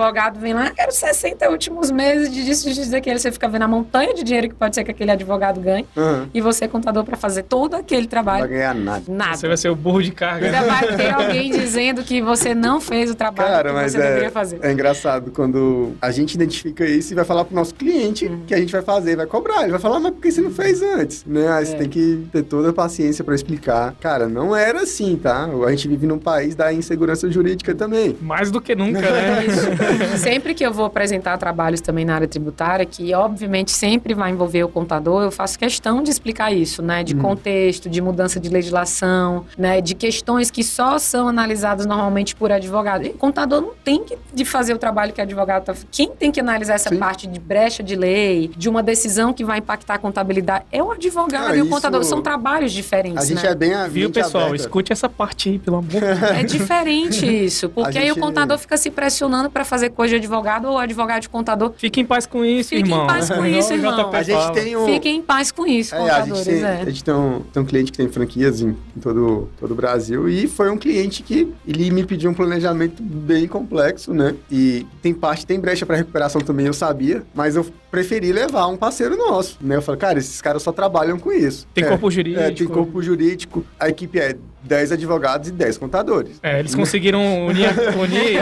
[SPEAKER 3] Advogado vem lá, quero 60 últimos meses de disso, de daquele. Você fica vendo a montanha de dinheiro que pode ser que aquele advogado ganhe. Uhum. E você, contador, para fazer todo aquele trabalho.
[SPEAKER 2] Não vai ganhar nada.
[SPEAKER 3] Nada.
[SPEAKER 1] Você vai ser o burro de carga.
[SPEAKER 3] Ainda vai ter (laughs) alguém dizendo que você não fez o trabalho Cara, que você é, deveria fazer.
[SPEAKER 2] É engraçado quando a gente identifica isso e vai falar pro nosso cliente uhum. que a gente vai fazer, vai cobrar. Ele vai falar, mas por que você não fez antes? Né? Aí é. você tem que ter toda a paciência para explicar. Cara, não era assim, tá? A gente vive num país da insegurança jurídica também.
[SPEAKER 1] Mais do que nunca, né? (laughs) (laughs)
[SPEAKER 3] sempre que eu vou apresentar trabalhos também na área tributária, que obviamente sempre vai envolver o contador, eu faço questão de explicar isso, né? De uhum. contexto, de mudança de legislação, né? De questões que só são analisadas normalmente por advogado. E o contador não tem que de fazer o trabalho que o advogado está Quem tem que analisar essa Sim. parte de brecha de lei, de uma decisão que vai impactar a contabilidade, é o advogado ah, e o contador. São trabalhos diferentes.
[SPEAKER 2] A gente
[SPEAKER 3] né?
[SPEAKER 2] é bem a
[SPEAKER 1] Viu, pessoal? Aberta. Escute essa parte aí, pelo amor de (laughs) Deus.
[SPEAKER 3] É diferente isso, porque gente... aí o contador fica se pressionando para fazer coisa de advogado ou advogado de contador.
[SPEAKER 1] Fique em paz com isso,
[SPEAKER 3] Fique
[SPEAKER 1] irmão. (laughs)
[SPEAKER 3] Fique em paz com isso, irmão.
[SPEAKER 2] A gente tem um...
[SPEAKER 3] Fiquem em paz com isso, é, contadores.
[SPEAKER 2] A gente, tem,
[SPEAKER 3] é.
[SPEAKER 2] a gente tem, um, tem um cliente que tem franquias em, em, todo, todo o Brasil e foi um cliente que ele me pediu um planejamento bem complexo, né? E tem parte, tem brecha para recuperação também, eu sabia, mas eu preferi levar um parceiro nosso, né? Eu falei, cara, esses caras só trabalham com isso.
[SPEAKER 1] Tem
[SPEAKER 2] é,
[SPEAKER 1] corpo jurídico.
[SPEAKER 2] É, tem corpo jurídico. A equipe é 10 advogados e 10 contadores.
[SPEAKER 1] É, eles conseguiram unir. unir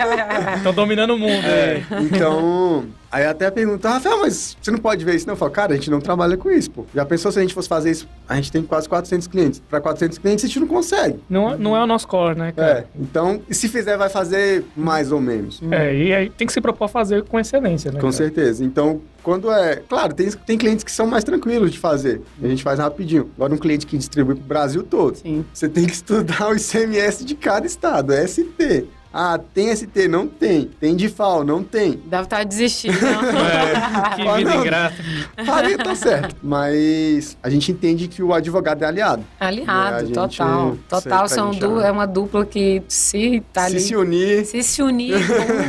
[SPEAKER 1] (laughs) Estão dominando o mundo. É,
[SPEAKER 2] então, Aí até pergunta, Rafael, mas você não pode ver isso? Não, eu falo, cara, a gente não trabalha com isso, pô. Já pensou se a gente fosse fazer isso? A gente tem quase 400 clientes. Para 400 clientes a gente não consegue.
[SPEAKER 1] Não, não é o nosso core, né, cara?
[SPEAKER 2] É, então, e se fizer, vai fazer mais ou menos.
[SPEAKER 1] É, e aí tem que se propor fazer com excelência, né?
[SPEAKER 2] Com
[SPEAKER 1] cara?
[SPEAKER 2] certeza. Então, quando é... Claro, tem, tem clientes que são mais tranquilos de fazer. A gente faz rapidinho. Agora, um cliente que distribui pro Brasil todo.
[SPEAKER 3] Sim.
[SPEAKER 2] Você tem que estudar o ICMS de cada estado, é ST. Ah, tem ST? Não tem. Tem de FAO? Não tem.
[SPEAKER 3] Deve estar desistindo. (laughs) é,
[SPEAKER 1] que vida ingrata.
[SPEAKER 2] Tá certo. Mas a gente entende que o advogado é aliado.
[SPEAKER 3] Aliado, né? total. Total, são du é uma dupla que se tá
[SPEAKER 2] se
[SPEAKER 3] ali...
[SPEAKER 2] Se unir...
[SPEAKER 3] Se se unir,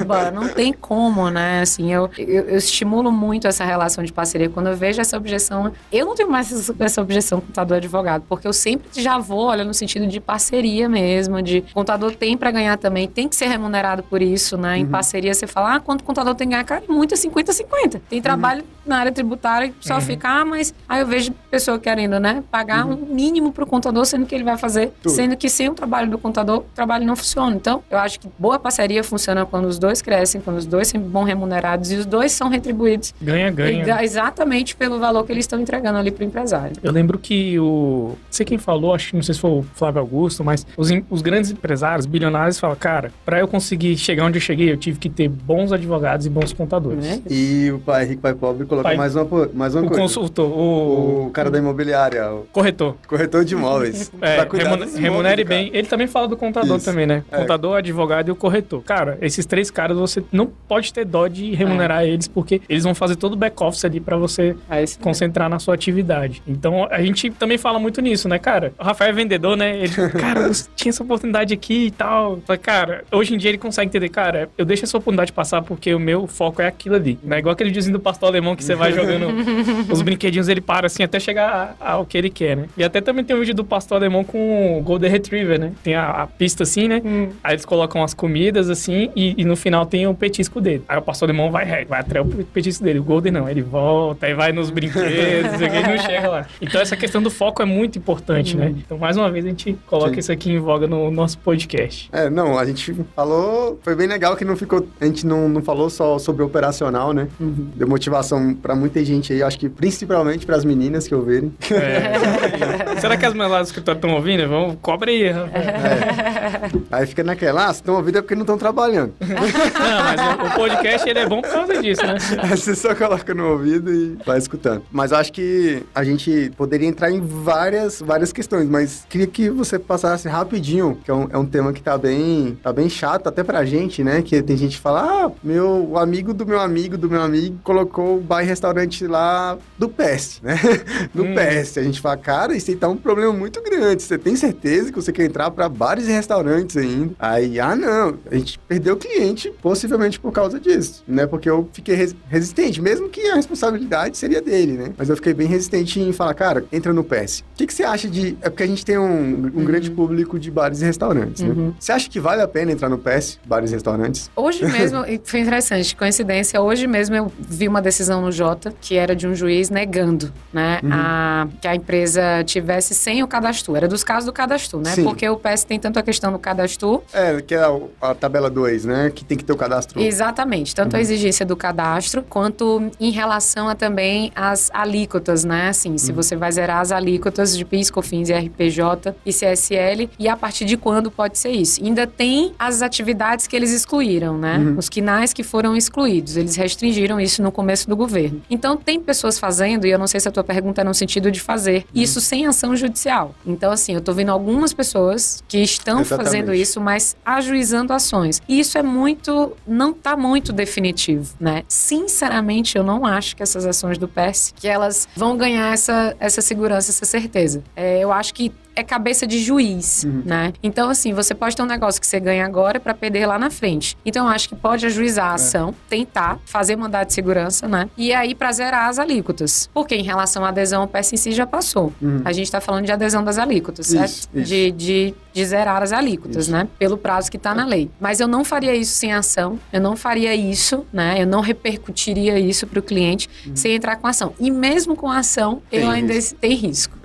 [SPEAKER 3] bomba. não tem como, né? Assim, eu, eu, eu, estimulo muito essa relação de parceria. Quando eu vejo essa objeção... Eu não tenho mais essa objeção com o contador advogado, porque eu sempre já vou, olha, no sentido de parceria mesmo, de contador tem para ganhar também, tem que ser remunerado por isso, né? Em uhum. parceria, você fala, ah, quanto o contador tem que ganhar? Cara, muito é 50-50. Tem uhum. trabalho uhum. Na área tributária que só uhum. fica, ah, mas aí eu vejo pessoa querendo, né? Pagar uhum. um mínimo pro contador, sendo que ele vai fazer, Tudo. sendo que sem o trabalho do contador, o trabalho não funciona. Então, eu acho que boa parceria funciona quando os dois crescem, quando os dois são bem remunerados e os dois são retribuídos.
[SPEAKER 1] Ganha, ganha.
[SPEAKER 3] Exatamente pelo valor que eles estão entregando ali pro empresário.
[SPEAKER 1] Eu lembro que o. Não sei quem falou, acho que não sei se foi o Flávio Augusto, mas os, os grandes empresários, bilionários, falam, cara, para eu conseguir chegar onde eu cheguei, eu tive que ter bons advogados e bons contadores. É.
[SPEAKER 2] E o pai rico, pai pobre colocou pai, mais uma, mais uma
[SPEAKER 1] o
[SPEAKER 2] coisa.
[SPEAKER 1] Consultor, o,
[SPEAKER 2] o cara da imobiliária. O
[SPEAKER 1] corretor.
[SPEAKER 2] Corretor de imóveis. (laughs)
[SPEAKER 1] é, remun, remunere bem. Ele também fala do contador Isso. também, né? É. Contador, advogado e o corretor. Cara, esses três caras você não pode ter dó de remunerar é. eles, porque eles vão fazer todo o back-office ali para você é concentrar na sua atividade. Então, a gente também fala muito nisso, né, cara? O Rafael é vendedor, né? Ele, (laughs) cara, eu tinha essa oportunidade aqui e tal. Falei, cara, hoje em dia ele consegue entender, cara, eu deixo essa oportunidade passar porque o meu foco é aquilo ali. Né? Igual aquele dizendo do pastor alemão que que você vai jogando (laughs) os brinquedinhos, ele para assim até chegar ao que ele quer, né? E até também tem um vídeo do pastor alemão com o Golden Retriever, né? Tem a, a pista assim, né? Hum. Aí eles colocam as comidas assim e, e, no final tem o petisco dele. Aí o pastor alemão vai reto, vai até o petisco dele. O Golden não, ele volta, aí vai nos brinquedos, (laughs) ele não chega lá. Então essa questão do foco é muito importante, né? Então mais uma vez a gente coloca Sim. isso aqui em voga no nosso podcast.
[SPEAKER 2] É, não, a gente falou, foi bem legal que não ficou, a gente não, não falou só sobre operacional, né? Uhum. Deu motivação para muita gente aí, acho que principalmente para as meninas que ouvirem.
[SPEAKER 1] É. Será que as mulheres do escritório estão ouvindo? Vamos, cobre aí.
[SPEAKER 2] É. Aí fica naquela, ah, se estão ouvindo é porque não estão trabalhando.
[SPEAKER 1] Não, mas o, o, podcast ele é bom por causa disso, né?
[SPEAKER 2] Aí você só coloca no ouvido e vai escutando. Mas eu acho que a gente poderia entrar em várias, várias questões, mas queria que você passasse rapidinho, que é um, é um tema que tá bem, tá bem chato até pra gente, né? Que tem gente que fala, ah, meu amigo do meu amigo do meu amigo colocou o bar e restaurante lá do PES, né? (laughs) Do hum. PES. A gente fala, cara, isso aí tá um problema muito grande. Você tem certeza que você quer entrar para bares e restaurantes ainda? Aí, ah, não. A gente perdeu o cliente, possivelmente por causa disso, né? Porque eu fiquei res resistente, mesmo que a responsabilidade seria dele, né? Mas eu fiquei bem resistente em falar, cara, entra no PES. O que, que você acha de. É porque a gente tem um, um uhum. grande público de bares e restaurantes, né? Uhum. Você acha que vale a pena entrar no PES, bares e restaurantes?
[SPEAKER 3] Hoje mesmo, (laughs) e foi interessante, coincidência, hoje mesmo eu vi uma decisão no Jota que era de um juiz negando, né, uhum. a, que a empresa tivesse sem o cadastro. Era dos casos do cadastro, né? Sim. Porque o PS tem tanto a questão do cadastro.
[SPEAKER 2] É, que é a, a tabela 2, né? Que tem que ter o cadastro.
[SPEAKER 3] Exatamente. Tanto uhum. a exigência do cadastro, quanto em relação a também as alíquotas, né? Assim, se uhum. você vai zerar as alíquotas de PIS, COFINS, RPJ e CSL, e a partir de quando pode ser isso. Ainda tem as atividades que eles excluíram, né? Uhum. Os quinais que foram excluídos. Eles restringiram isso no começo do governo. Então, tem pessoas fazendo, e eu não sei se a tua pergunta é no sentido de fazer, uhum. isso sem ação judicial. Então, assim, eu tô vendo algumas pessoas que estão Exatamente. fazendo isso, mas ajuizando ações. E isso é muito, não tá muito definitivo, né? Sinceramente, eu não acho que essas ações do PES, que elas vão ganhar essa, essa segurança, essa certeza. É, eu acho que é cabeça de juiz, uhum. né? Então, assim, você pode ter um negócio que você ganha agora para perder lá na frente. Então, eu acho que pode ajuizar a é. ação, tentar fazer mandado de segurança, né? E aí para zerar as alíquotas. Porque em relação à adesão, o em si já passou. Uhum. A gente está falando de adesão das alíquotas, certo? Isso, isso. De, de, de, zerar as alíquotas, isso. né? Pelo prazo que está na lei. Mas eu não faria isso sem ação, eu não faria isso, né? Eu não repercutiria isso para o cliente uhum. sem entrar com ação. E mesmo com ação, tem eu ainda risco. tem risco.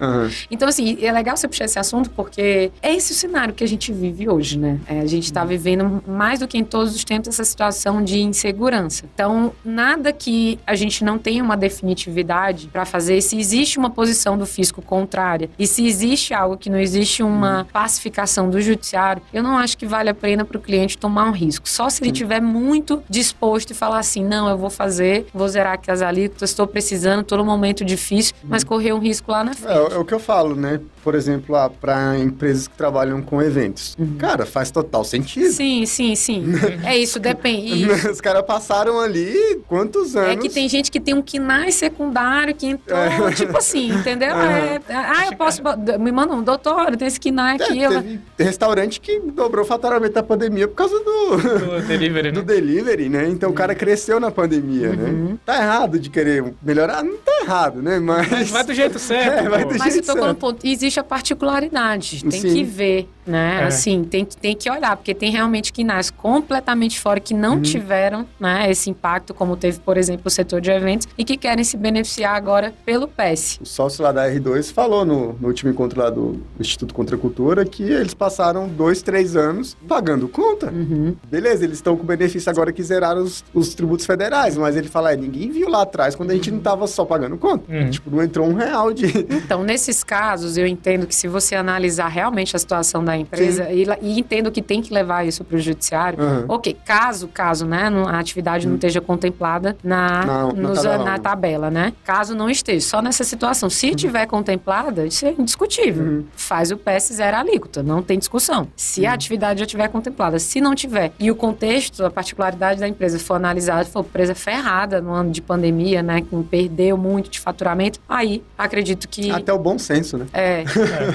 [SPEAKER 3] Então, assim, é legal você puxar esse assunto porque é esse o cenário que a gente vive hoje, né? É, a gente está uhum. vivendo mais do que em todos os tempos essa situação de insegurança. Então, nada que a gente não tenha uma definitividade para fazer, se existe uma posição do fisco contrária e se existe algo que não existe uma uhum. pacificação do judiciário, eu não acho que vale a pena para o cliente tomar um risco. Só se ele estiver muito disposto e falar assim, não, eu vou fazer, vou zerar aqui as alíquotas, estou precisando, estou num momento difícil, mas uhum. correr um risco lá na frente.
[SPEAKER 2] É, é o que eu falo, né? Por exemplo, para empresas que trabalham com eventos. Uhum. Cara, faz total sentido.
[SPEAKER 3] Sim, sim, sim. (laughs) é isso, depende.
[SPEAKER 2] Os (laughs) caras passaram ali quantos anos?
[SPEAKER 3] É que tem gente que tem um KINAI secundário que entrou, é. (laughs) tipo assim, entendeu? Uhum. É, ah, eu posso. Me manda um doutor, tem esse KINAI aqui. É,
[SPEAKER 2] teve restaurante que dobrou o faturamento da pandemia por causa do.
[SPEAKER 1] Do delivery,
[SPEAKER 2] do né? delivery, né? Então o cara cresceu na pandemia, né? uhum. né? Tá errado de querer melhorar? Não tá errado, né? Mas.
[SPEAKER 1] Vai do jeito certo. É, vai do
[SPEAKER 3] Mas
[SPEAKER 1] jeito
[SPEAKER 3] eu tô certo. ponto. Existe a particularidade. Tem Sim. que ver, né? É. Assim, tem, tem que olhar, porque tem realmente que nasce completamente fora, que não uhum. tiveram né, esse impacto, como teve, por exemplo, o setor de eventos, e que querem se beneficiar agora pelo PES.
[SPEAKER 2] O sócio lá da R2 falou no, no último encontro lá do Instituto Contra a Cultura que eles passaram dois, três anos pagando conta. Uhum. Beleza, eles estão com benefício agora que zeraram os, os tributos federais, mas ele fala, é, ninguém viu lá atrás quando a gente não estava só pagando conta. Uhum. Tipo, não entrou um real de...
[SPEAKER 3] Então, nesses casos, eu entendo que se você analisar realmente a situação da empresa e, e, entendo que tem que levar isso para o judiciário, uhum. ok, caso, caso, né, a atividade uhum. não esteja contemplada na, não, nos, na, tabela, na tabela, né? Caso não esteja, só nessa situação. Se uhum. tiver contemplada, isso é indiscutível. Uhum. Faz o PS zero alíquota, não tem discussão. Se a uhum. atividade já estiver contemplada, se não tiver, e o contexto, a particularidade da empresa for analisada, for empresa ferrada no ano de pandemia, né, que perdeu muito de faturamento, aí acredito que...
[SPEAKER 2] Até o bom senso, né?
[SPEAKER 3] É. (laughs) é.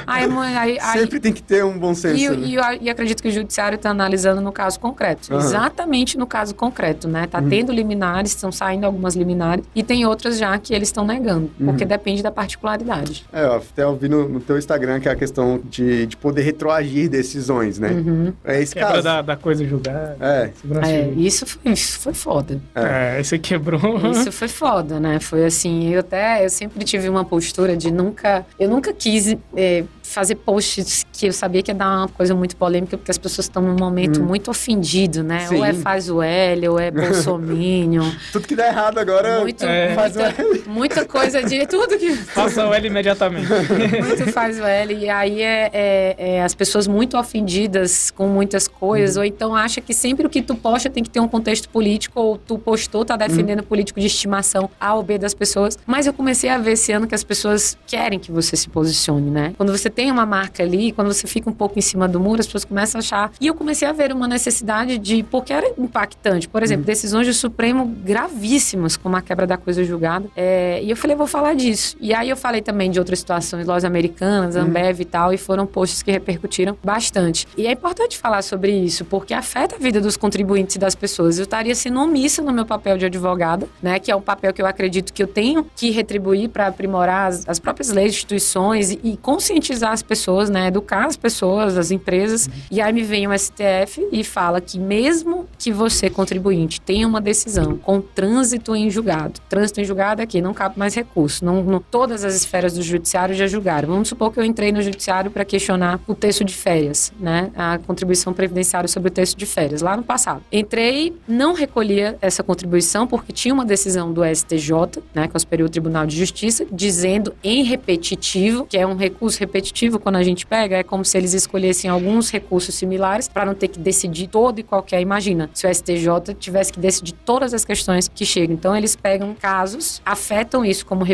[SPEAKER 3] Aí, aí,
[SPEAKER 2] Sempre tem que ter um bom consenso.
[SPEAKER 3] E,
[SPEAKER 2] né?
[SPEAKER 3] e, eu- e acredito que o judiciário está analisando no caso concreto.
[SPEAKER 2] Aham.
[SPEAKER 3] Exatamente no caso concreto, né? Tá tendo liminares, estão saindo algumas liminares, e tem outras já que eles estão negando, porque depende da particularidade.
[SPEAKER 2] É, ó, até eu vi no, no teu Instagram que é a questão de, de poder retroagir decisões, né?
[SPEAKER 3] Uhum.
[SPEAKER 2] É esse
[SPEAKER 1] Quebra
[SPEAKER 2] caso.
[SPEAKER 1] da, da coisa julgada.
[SPEAKER 2] É.
[SPEAKER 3] É, isso foi, isso foi foda.
[SPEAKER 1] É, aí você quebrou.
[SPEAKER 3] Isso foi foda, né? Foi assim, eu até, eu sempre tive uma postura de nunca, eu nunca quis é, fazer posts que eu sabia que ia dar uma coisa muito polêmica, porque as pessoas estão num momento muito ofendido, né?
[SPEAKER 2] Sim.
[SPEAKER 3] Ou é faz o L, ou é (laughs) bolsominion.
[SPEAKER 2] Tudo que dá errado agora
[SPEAKER 3] muito,
[SPEAKER 1] É.
[SPEAKER 2] faz
[SPEAKER 3] muita, muita coisa de tudo que (laughs)
[SPEAKER 1] Faça o L imediatamente. (laughs)
[SPEAKER 3] muito faz o L. E aí é, é- é as pessoas muito ofendidas com muitas coisas, ou então acha que sempre o que tu posta tem que ter um contexto político, ou tu postou, tá defendendo político de estimação A ou B das pessoas. Mas eu comecei a ver esse ano que as pessoas querem que você se posicione, né? Quando você tem uma marca ali, quando você fica um pouco em cima do muro, as pessoas começam a achar. E eu comecei a ver uma necessidade de. Porque era impactante. Por exemplo, decisões do Supremo gravíssimas, como a quebra da coisa julgada. É, e eu falei, eu vou falar disso. E aí eu falei também de outras situações, lojas americanas, Ambev e tal, e foram posts que repercutiram bastante. E é importante falar sobre isso, porque afeta a vida dos contribuintes e das pessoas. Eu estaria sendo omissa no meu papel de advogada, né? Que é um papel que eu acredito que eu tenho que retribuir para aprimorar as, as próprias leis, instituições e, e conscientizar as pessoas, né? Educar as pessoas, as empresas. E aí me vem o STF e fala que mesmo que você, contribuinte, tenha uma decisão com trânsito em julgado, trânsito em julgado aqui não cabe mais recurso. Não, não- todas as esferas do judiciário já julgaram. Vamos supor que eu entrei no judiciário para questionar o texto de férias, né? A contribuição previdenciária sobre o texto de férias, lá no passado. Entrei, não recolhia essa contribuição porque tinha uma decisão do STJ, né, que é o Superior Tribunal de Justiça, dizendo em repetitivo, que é um recurso repetitivo quando a gente pega, é como se eles escolhessem alguns recursos similares para não ter que decidir todo e qualquer. Imagina, se o STJ tivesse que decidir todas as questões que chegam. Então, eles pegam casos, afetam isso como,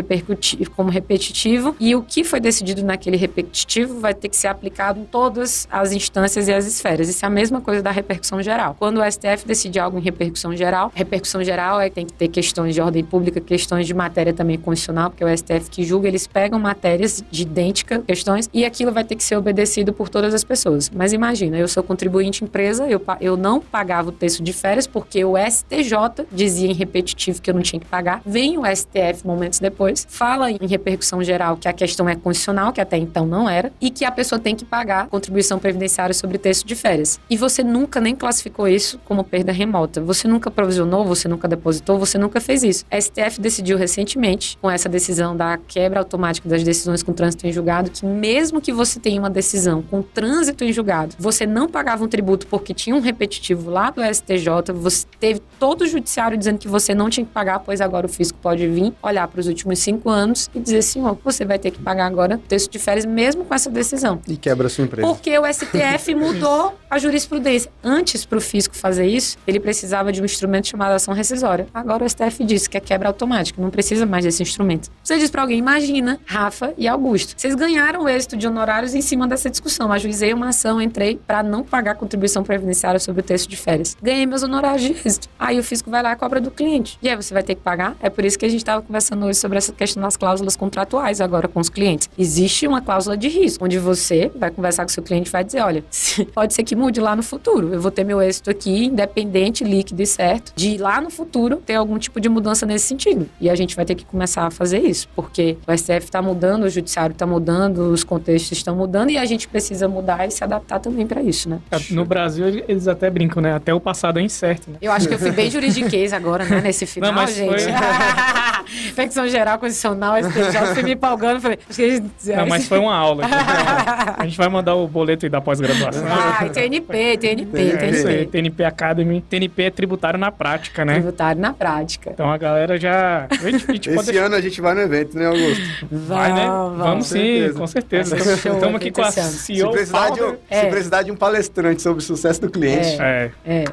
[SPEAKER 3] como repetitivo, e o que foi decidido naquele repetitivo vai ter que ser aplicado em todas as instâncias e as esferas. Isso é a mesma coisa da repercussão geral. Quando o STF decide algo em repercussão geral, repercussão geral é tem que ter questões de ordem pública, questões de matéria também constitucional, porque é o STF que julga, eles pegam matérias de idêntica questões e aquilo vai ter que ser obedecido por todas as pessoas. Mas imagina, eu sou contribuinte empresa, eu, eu não pagava o texto de férias porque o STJ dizia em repetitivo que eu não tinha que pagar. Vem o STF momentos depois, fala em repercussão geral que a questão é constitucional, que até então não era, e que a pessoa tem que pagar contribuição previdenciária sobre texto de férias. E você nunca nem classificou isso como perda remota. Você nunca provisionou, você nunca depositou, você nunca fez isso. A STF decidiu recentemente, com essa decisão da quebra automática das decisões com trânsito em julgado, que mesmo que você tenha uma decisão com trânsito em julgado, você não pagava um tributo porque tinha um repetitivo lá do STJ, você teve todo o judiciário dizendo que você não tinha que pagar, pois agora o fisco pode vir, olhar para os últimos cinco anos e dizer assim, ó, você vai ter que pagar agora texto de férias mesmo com essa decisão.
[SPEAKER 2] E quebra a sua empresa.
[SPEAKER 3] Porque o STF (laughs) mudou a jurisprudência. Antes, para o fisco fazer isso, ele precisava de um instrumento chamado ação rescisória. Agora o STF disse que é quebra automática, não precisa mais desse instrumento. Você diz para alguém, imagina, Rafa e Augusto, vocês ganharam o de honorários em cima dessa discussão. Ajuizei uma ação, entrei para não pagar contribuição previdenciária sobre o texto de férias. Ganhei meus honorários de êxito. Aí o fisco vai lá e cobra do cliente. E aí você vai ter que pagar. É por isso que a gente estava conversando hoje sobre essa questão das cláusulas contratuais agora com os clientes. Existe uma cláusula de risco, onde você vai conversar com o seu cliente e vai dizer, olha, (laughs) pode ser que mude lá no futuro. Eu vou ter meu êxito aqui, independente, líquido e certo, de lá no futuro ter algum tipo de mudança nesse sentido. E a gente vai ter que começar a fazer isso, porque o STF está mudando, o judiciário está mudando, os contextos estão mudando e a gente precisa mudar e se adaptar também para isso, né?
[SPEAKER 1] No Brasil, eles até brincam, né? Até o passado é incerto, né?
[SPEAKER 3] Eu acho que eu fui bem juridiquês agora, né, nesse final,
[SPEAKER 1] mas
[SPEAKER 3] gente.
[SPEAKER 1] foi- (laughs)
[SPEAKER 3] Infecção geral, condicional, STJ, fui me empolgando, falei... acho que eles-
[SPEAKER 1] Não, mas foi uma aula. (laughs) então, A gente vai mandar o boleto aí da pós-graduação.
[SPEAKER 3] Ai, TNP, TNP,
[SPEAKER 2] É
[SPEAKER 1] Isso aí,
[SPEAKER 3] TNP.
[SPEAKER 1] TNP Academy. TNP é tributário na prática, né?
[SPEAKER 3] Tributário na prática.
[SPEAKER 1] Então a galera já. A gente, a gente pode
[SPEAKER 2] Esse ano a gente vai no evento, né, Augusto?
[SPEAKER 1] Vai, né? Vamos sim,
[SPEAKER 2] certeza.
[SPEAKER 1] com certeza.
[SPEAKER 3] Vai ser show
[SPEAKER 1] Estamos aqui com a
[SPEAKER 3] ano.
[SPEAKER 2] Se
[SPEAKER 1] CEO.
[SPEAKER 2] precisar, de um.
[SPEAKER 3] É.
[SPEAKER 2] se precisar de um palestrante sobre o sucesso do cliente,
[SPEAKER 1] É,
[SPEAKER 3] É.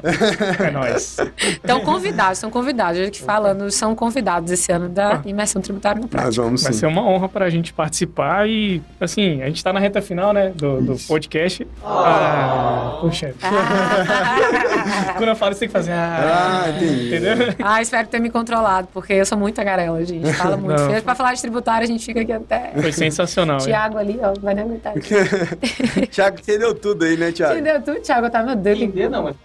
[SPEAKER 1] é nóis.
[SPEAKER 3] Então, convidados, são convidados. Eu que falando, são convidados esse ano falando da imersão tributária no prática.
[SPEAKER 2] Nós vamos
[SPEAKER 1] Vai
[SPEAKER 2] sim.
[SPEAKER 1] ser uma honra pra gente participar e, assim, a gente tá na reta final, né, do, do podcast. Ah, puxa. (laughs) Quando eu falo, você tem que fazer. Ah,
[SPEAKER 2] Ah, entendi.
[SPEAKER 1] Entendeu?
[SPEAKER 3] Ah, espero ter me controlado, porque eu sou muito tagarela, gente. Fala muito.
[SPEAKER 1] Não.
[SPEAKER 3] Pra falar de tributário, a gente fica aqui até.
[SPEAKER 1] Foi sensacional.
[SPEAKER 3] Tiago ali, ó, vai nem aguentar. (laughs)
[SPEAKER 2] Thiago, entendeu tudo aí, né, Thiago?
[SPEAKER 3] Entendeu tudo, Thiago? Tá, meu Deus.
[SPEAKER 1] Entender não, mas...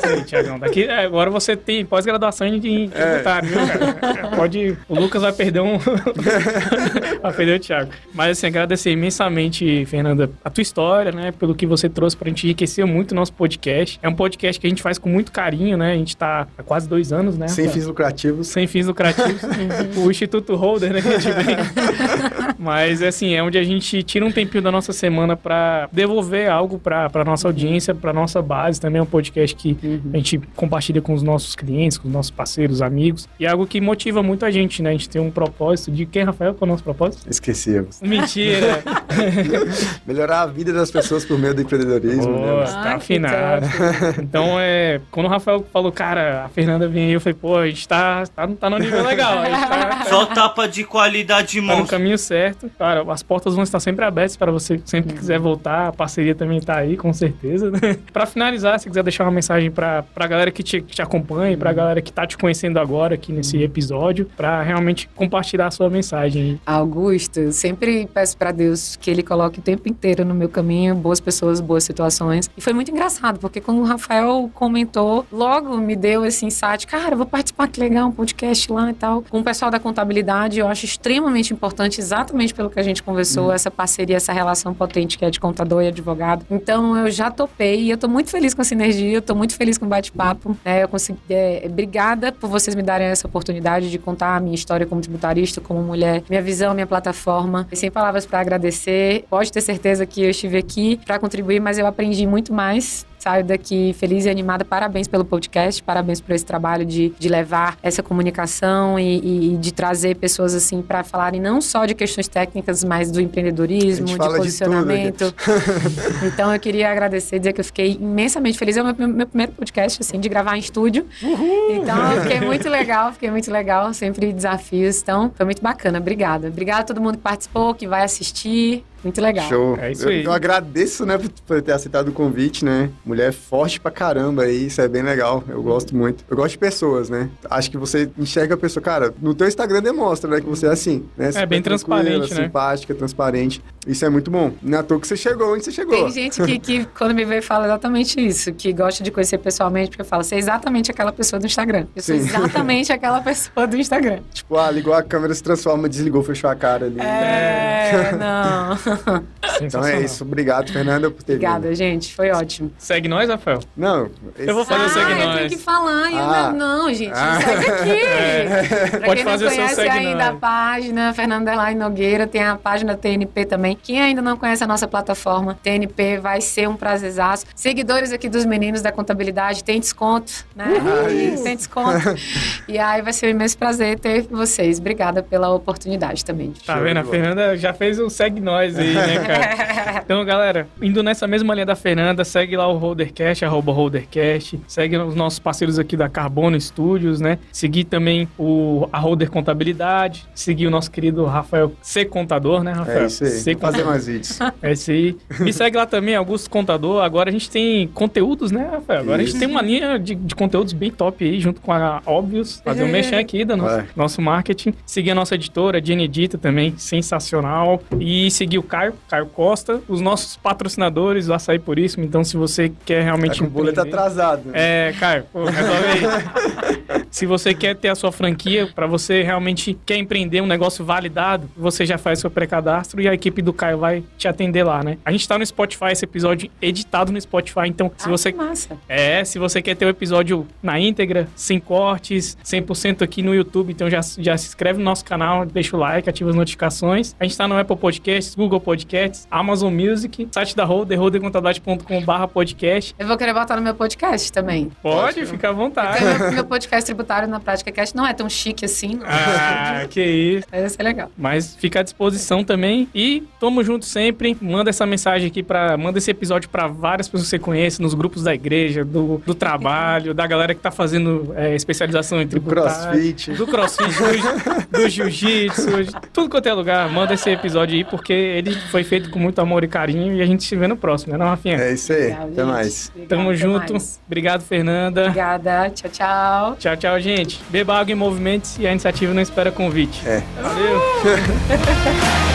[SPEAKER 1] Sim, Tiagão. Daqui, é, agora você tem pós-graduação em em tributário, viu, cara? Pode... O Lucas vai perder um... (laughs) vai perder o Thiago. Mas, assim, agradecer imensamente, Fernanda, a tua história, né? Pelo que você trouxe pra gente enriquecer muito o nosso podcast. É um podcast que a gente faz com muito carinho, né? A gente tá há quase dois anos, né?
[SPEAKER 2] Sem
[SPEAKER 1] Rafael?
[SPEAKER 2] fins lucrativos.
[SPEAKER 1] sem fins lucrativos, (laughs) o Instituto Holder, né, que a gente vem. Mas, assim, é onde a gente tira um tempinho da nossa semana para devolver algo para nossa audiência, para nossa base. Também é um podcast que a gente compartilha com os nossos clientes, com os nossos parceiros, amigos. E é algo que motiva muito a gente, né? A gente tem um propósito de quem, Rafael? Qual é o nosso propósito?
[SPEAKER 2] Esquecemos.
[SPEAKER 1] Mentira! (laughs)
[SPEAKER 2] Melhorar a vida das pessoas por meio do empreendedorismo.
[SPEAKER 1] Boa.
[SPEAKER 2] né?
[SPEAKER 1] Tá afinado. Então, é, quando o Rafael falou, cara, a Fernanda vem aí, eu falei, pô, a gente tá, tá, tá no nível legal. A gente tá,
[SPEAKER 4] Só tapa de qualidade
[SPEAKER 1] tá no caminho certo. Cara, as portas vão estar sempre abertas para você sempre que quiser voltar. A parceria também tá aí, com certeza. Né? (laughs) Para finalizar, se quiser deixar uma mensagem para pra galera que te, que te acompanha, pra galera que tá te conhecendo agora aqui nesse episódio, para realmente compartilhar a sua mensagem.
[SPEAKER 3] Augusto, sempre peço pra Deus que ele coloque o tempo inteiro no meu caminho boas pessoas, boas situações. E foi muito engraçado, porque quando o Rafael comentou, logo me deu esse insight, cara, vou participar, que legal, um podcast lá e tal. Com o pessoal da contabilidade, eu acho extremamente importante, exatamente pelo que a gente conversou, essa parceria, essa relação potente que é de contador e advogado. Então eu já topei e eu tô muito feliz com a sinergia, eu tô muito feliz com o bate-papo. né? eu consegui, é, obrigada por vocês me darem essa oportunidade de contar a minha história como tributarista, como mulher, minha visão, minha plataforma. E sem palavras para agradecer. Pode ter certeza que eu estive aqui para contribuir, mas eu aprendi muito mais saio daqui feliz e animada. Parabéns pelo podcast, parabéns por esse trabalho de, de levar essa comunicação e, e- de trazer pessoas assim para falarem não só de questões técnicas, mas do empreendedorismo, de
[SPEAKER 2] fala de
[SPEAKER 3] posicionamento. (laughs) então eu queria agradecer, dizer que eu fiquei imensamente feliz. É o meu, meu primeiro podcast, assim, de gravar em estúdio. Então eu fiquei muito legal, fiquei muito legal. Sempre desafios. Então foi muito bacana. Obrigada. Obrigada a todo mundo que participou, que vai assistir. Muito legal.
[SPEAKER 2] Show.
[SPEAKER 1] É isso
[SPEAKER 2] eu,
[SPEAKER 1] aí.
[SPEAKER 2] eu agradeço, né, por- por ter aceitado o convite, né? Mulher forte pra caramba aí, isso é bem legal. Eu gosto muito. Eu gosto de pessoas, né? Acho que você enxerga a pessoa, cara, no teu Instagram demonstra, né, que você é assim, né? Super
[SPEAKER 1] bem transparente, né?
[SPEAKER 2] simpática, transparente. Isso é muito bom. Não é à toa que você chegou onde você chegou.
[SPEAKER 3] Tem gente que, que, (laughs) quando me vê, fala exatamente isso, que gosta de conhecer pessoalmente, porque eu falo, você é exatamente aquela pessoa do Instagram. Eu sou
[SPEAKER 2] Sim.
[SPEAKER 3] exatamente (laughs) aquela pessoa do Instagram.
[SPEAKER 2] Tipo, ah, ligou a câmera, se transforma, desligou, fechou a cara ali.
[SPEAKER 3] É, (laughs) não. (laughs)
[SPEAKER 2] Então é isso. Obrigado, Fernanda, por ter vindo.
[SPEAKER 3] Obrigada, gente. Foi ótimo.
[SPEAKER 1] Segue nós, Rafael?
[SPEAKER 2] Não,
[SPEAKER 1] Eu vou fazer o
[SPEAKER 3] ah,
[SPEAKER 1] segue
[SPEAKER 3] eu
[SPEAKER 1] nós.
[SPEAKER 3] tenho que falar. eu
[SPEAKER 2] Ah.
[SPEAKER 3] não, não, gente.
[SPEAKER 2] Ah.
[SPEAKER 3] Segue aqui. (laughs) Pra
[SPEAKER 1] Pode
[SPEAKER 3] quem
[SPEAKER 1] fazer o
[SPEAKER 3] não conhece
[SPEAKER 1] segue
[SPEAKER 3] ainda
[SPEAKER 1] nós.
[SPEAKER 3] a página, Fernanda Underline Nogueira, tem a página TNP também. Quem ainda não conhece a nossa plataforma TNP, vai ser um prazerzaço. Seguidores aqui dos meninos da contabilidade, tem desconto, né?
[SPEAKER 2] Isso.
[SPEAKER 3] tem desconto. (laughs) e aí vai ser um imenso prazer ter vocês. Obrigada pela oportunidade também.
[SPEAKER 1] Tá
[SPEAKER 2] Show
[SPEAKER 1] vendo? A. Fernanda já fez o segue nós aí, né, (laughs) cara? Então, galera, indo nessa mesma linha da Fernanda, segue lá o Holdercast, arroba Holdercast. Segue os nossos parceiros aqui da Carbono Studios, né? Seguir também o, a Holder Contabilidade. Seguir o nosso querido Rafael C. Contador, né, Rafael?
[SPEAKER 2] É isso aí.
[SPEAKER 1] C.
[SPEAKER 2] Vou fazer mais vídeos.
[SPEAKER 1] É isso aí. Me segue lá também, Augusto Contador. Agora a gente tem conteúdos, né, Rafael? Agora a gente
[SPEAKER 2] Isso.
[SPEAKER 1] tem uma linha de, de conteúdos bem top aí, junto com a Óbvios. Fazer um (laughs) mexer aqui do nosso, nosso marketing. Seguir a nossa editora, a Jenny Edita também, sensacional. E seguir o Caio, Caio Costa. Os nossos patrocinadores, o Açaí Puríssimo. Então, se você quer
[SPEAKER 2] Tá
[SPEAKER 1] realmente
[SPEAKER 2] com o boleto atrasado.
[SPEAKER 1] é, Caio, pô, resolve aí. (laughs) Se você quer ter a sua franquia, para você realmente quer empreender um negócio validado, você já faz seu pré-cadastro e a equipe do Caio vai te atender lá, né? A gente tá no Spotify, esse episódio editado no Spotify, então se
[SPEAKER 3] Ah,
[SPEAKER 1] você
[SPEAKER 3] que massa.
[SPEAKER 1] é, se você quer ter o episódio na íntegra, sem cortes, 100% aqui no YouTube, então já, já se inscreve no nosso canal, deixa o like, ativa as notificações. A gente tá no Apple Podcasts, Google Podcasts, Podcasts, Amazon Music, site da Roder, rodercontabilidade.com.br podcast.
[SPEAKER 3] Eu vou querer botar no meu podcast também.
[SPEAKER 1] Pode, Pode fica à vontade.
[SPEAKER 3] Meu, meu, podcast tributário na Prática Cast não é tão chique assim.
[SPEAKER 1] Ah, (laughs) que isso.
[SPEAKER 3] Vai ser legal.
[SPEAKER 1] Mas fica à disposição também. E tamo junto sempre. Manda essa mensagem aqui para Manda esse episódio para várias pessoas que você conhece, nos grupos da igreja, do, do trabalho, da galera que tá fazendo é, especialização em tributário.
[SPEAKER 2] Do crossfit.
[SPEAKER 1] Do crossfit, do, do jiu-jitsu, tudo quanto é lugar. Manda esse episódio aí, porque ele foi feito com muito amor e carinho e a gente se vê no próximo, né, não, Rafinha?
[SPEAKER 2] É isso aí. Legal, até mais.
[SPEAKER 1] Obrigado, Tamo junto. Mais. Obrigado, Fernanda.
[SPEAKER 3] Obrigada. Tchau, tchau.
[SPEAKER 1] Tchau, tchau, gente. Beba água em movimentos e a iniciativa não espera convite.
[SPEAKER 2] É.
[SPEAKER 1] Valeu. (laughs)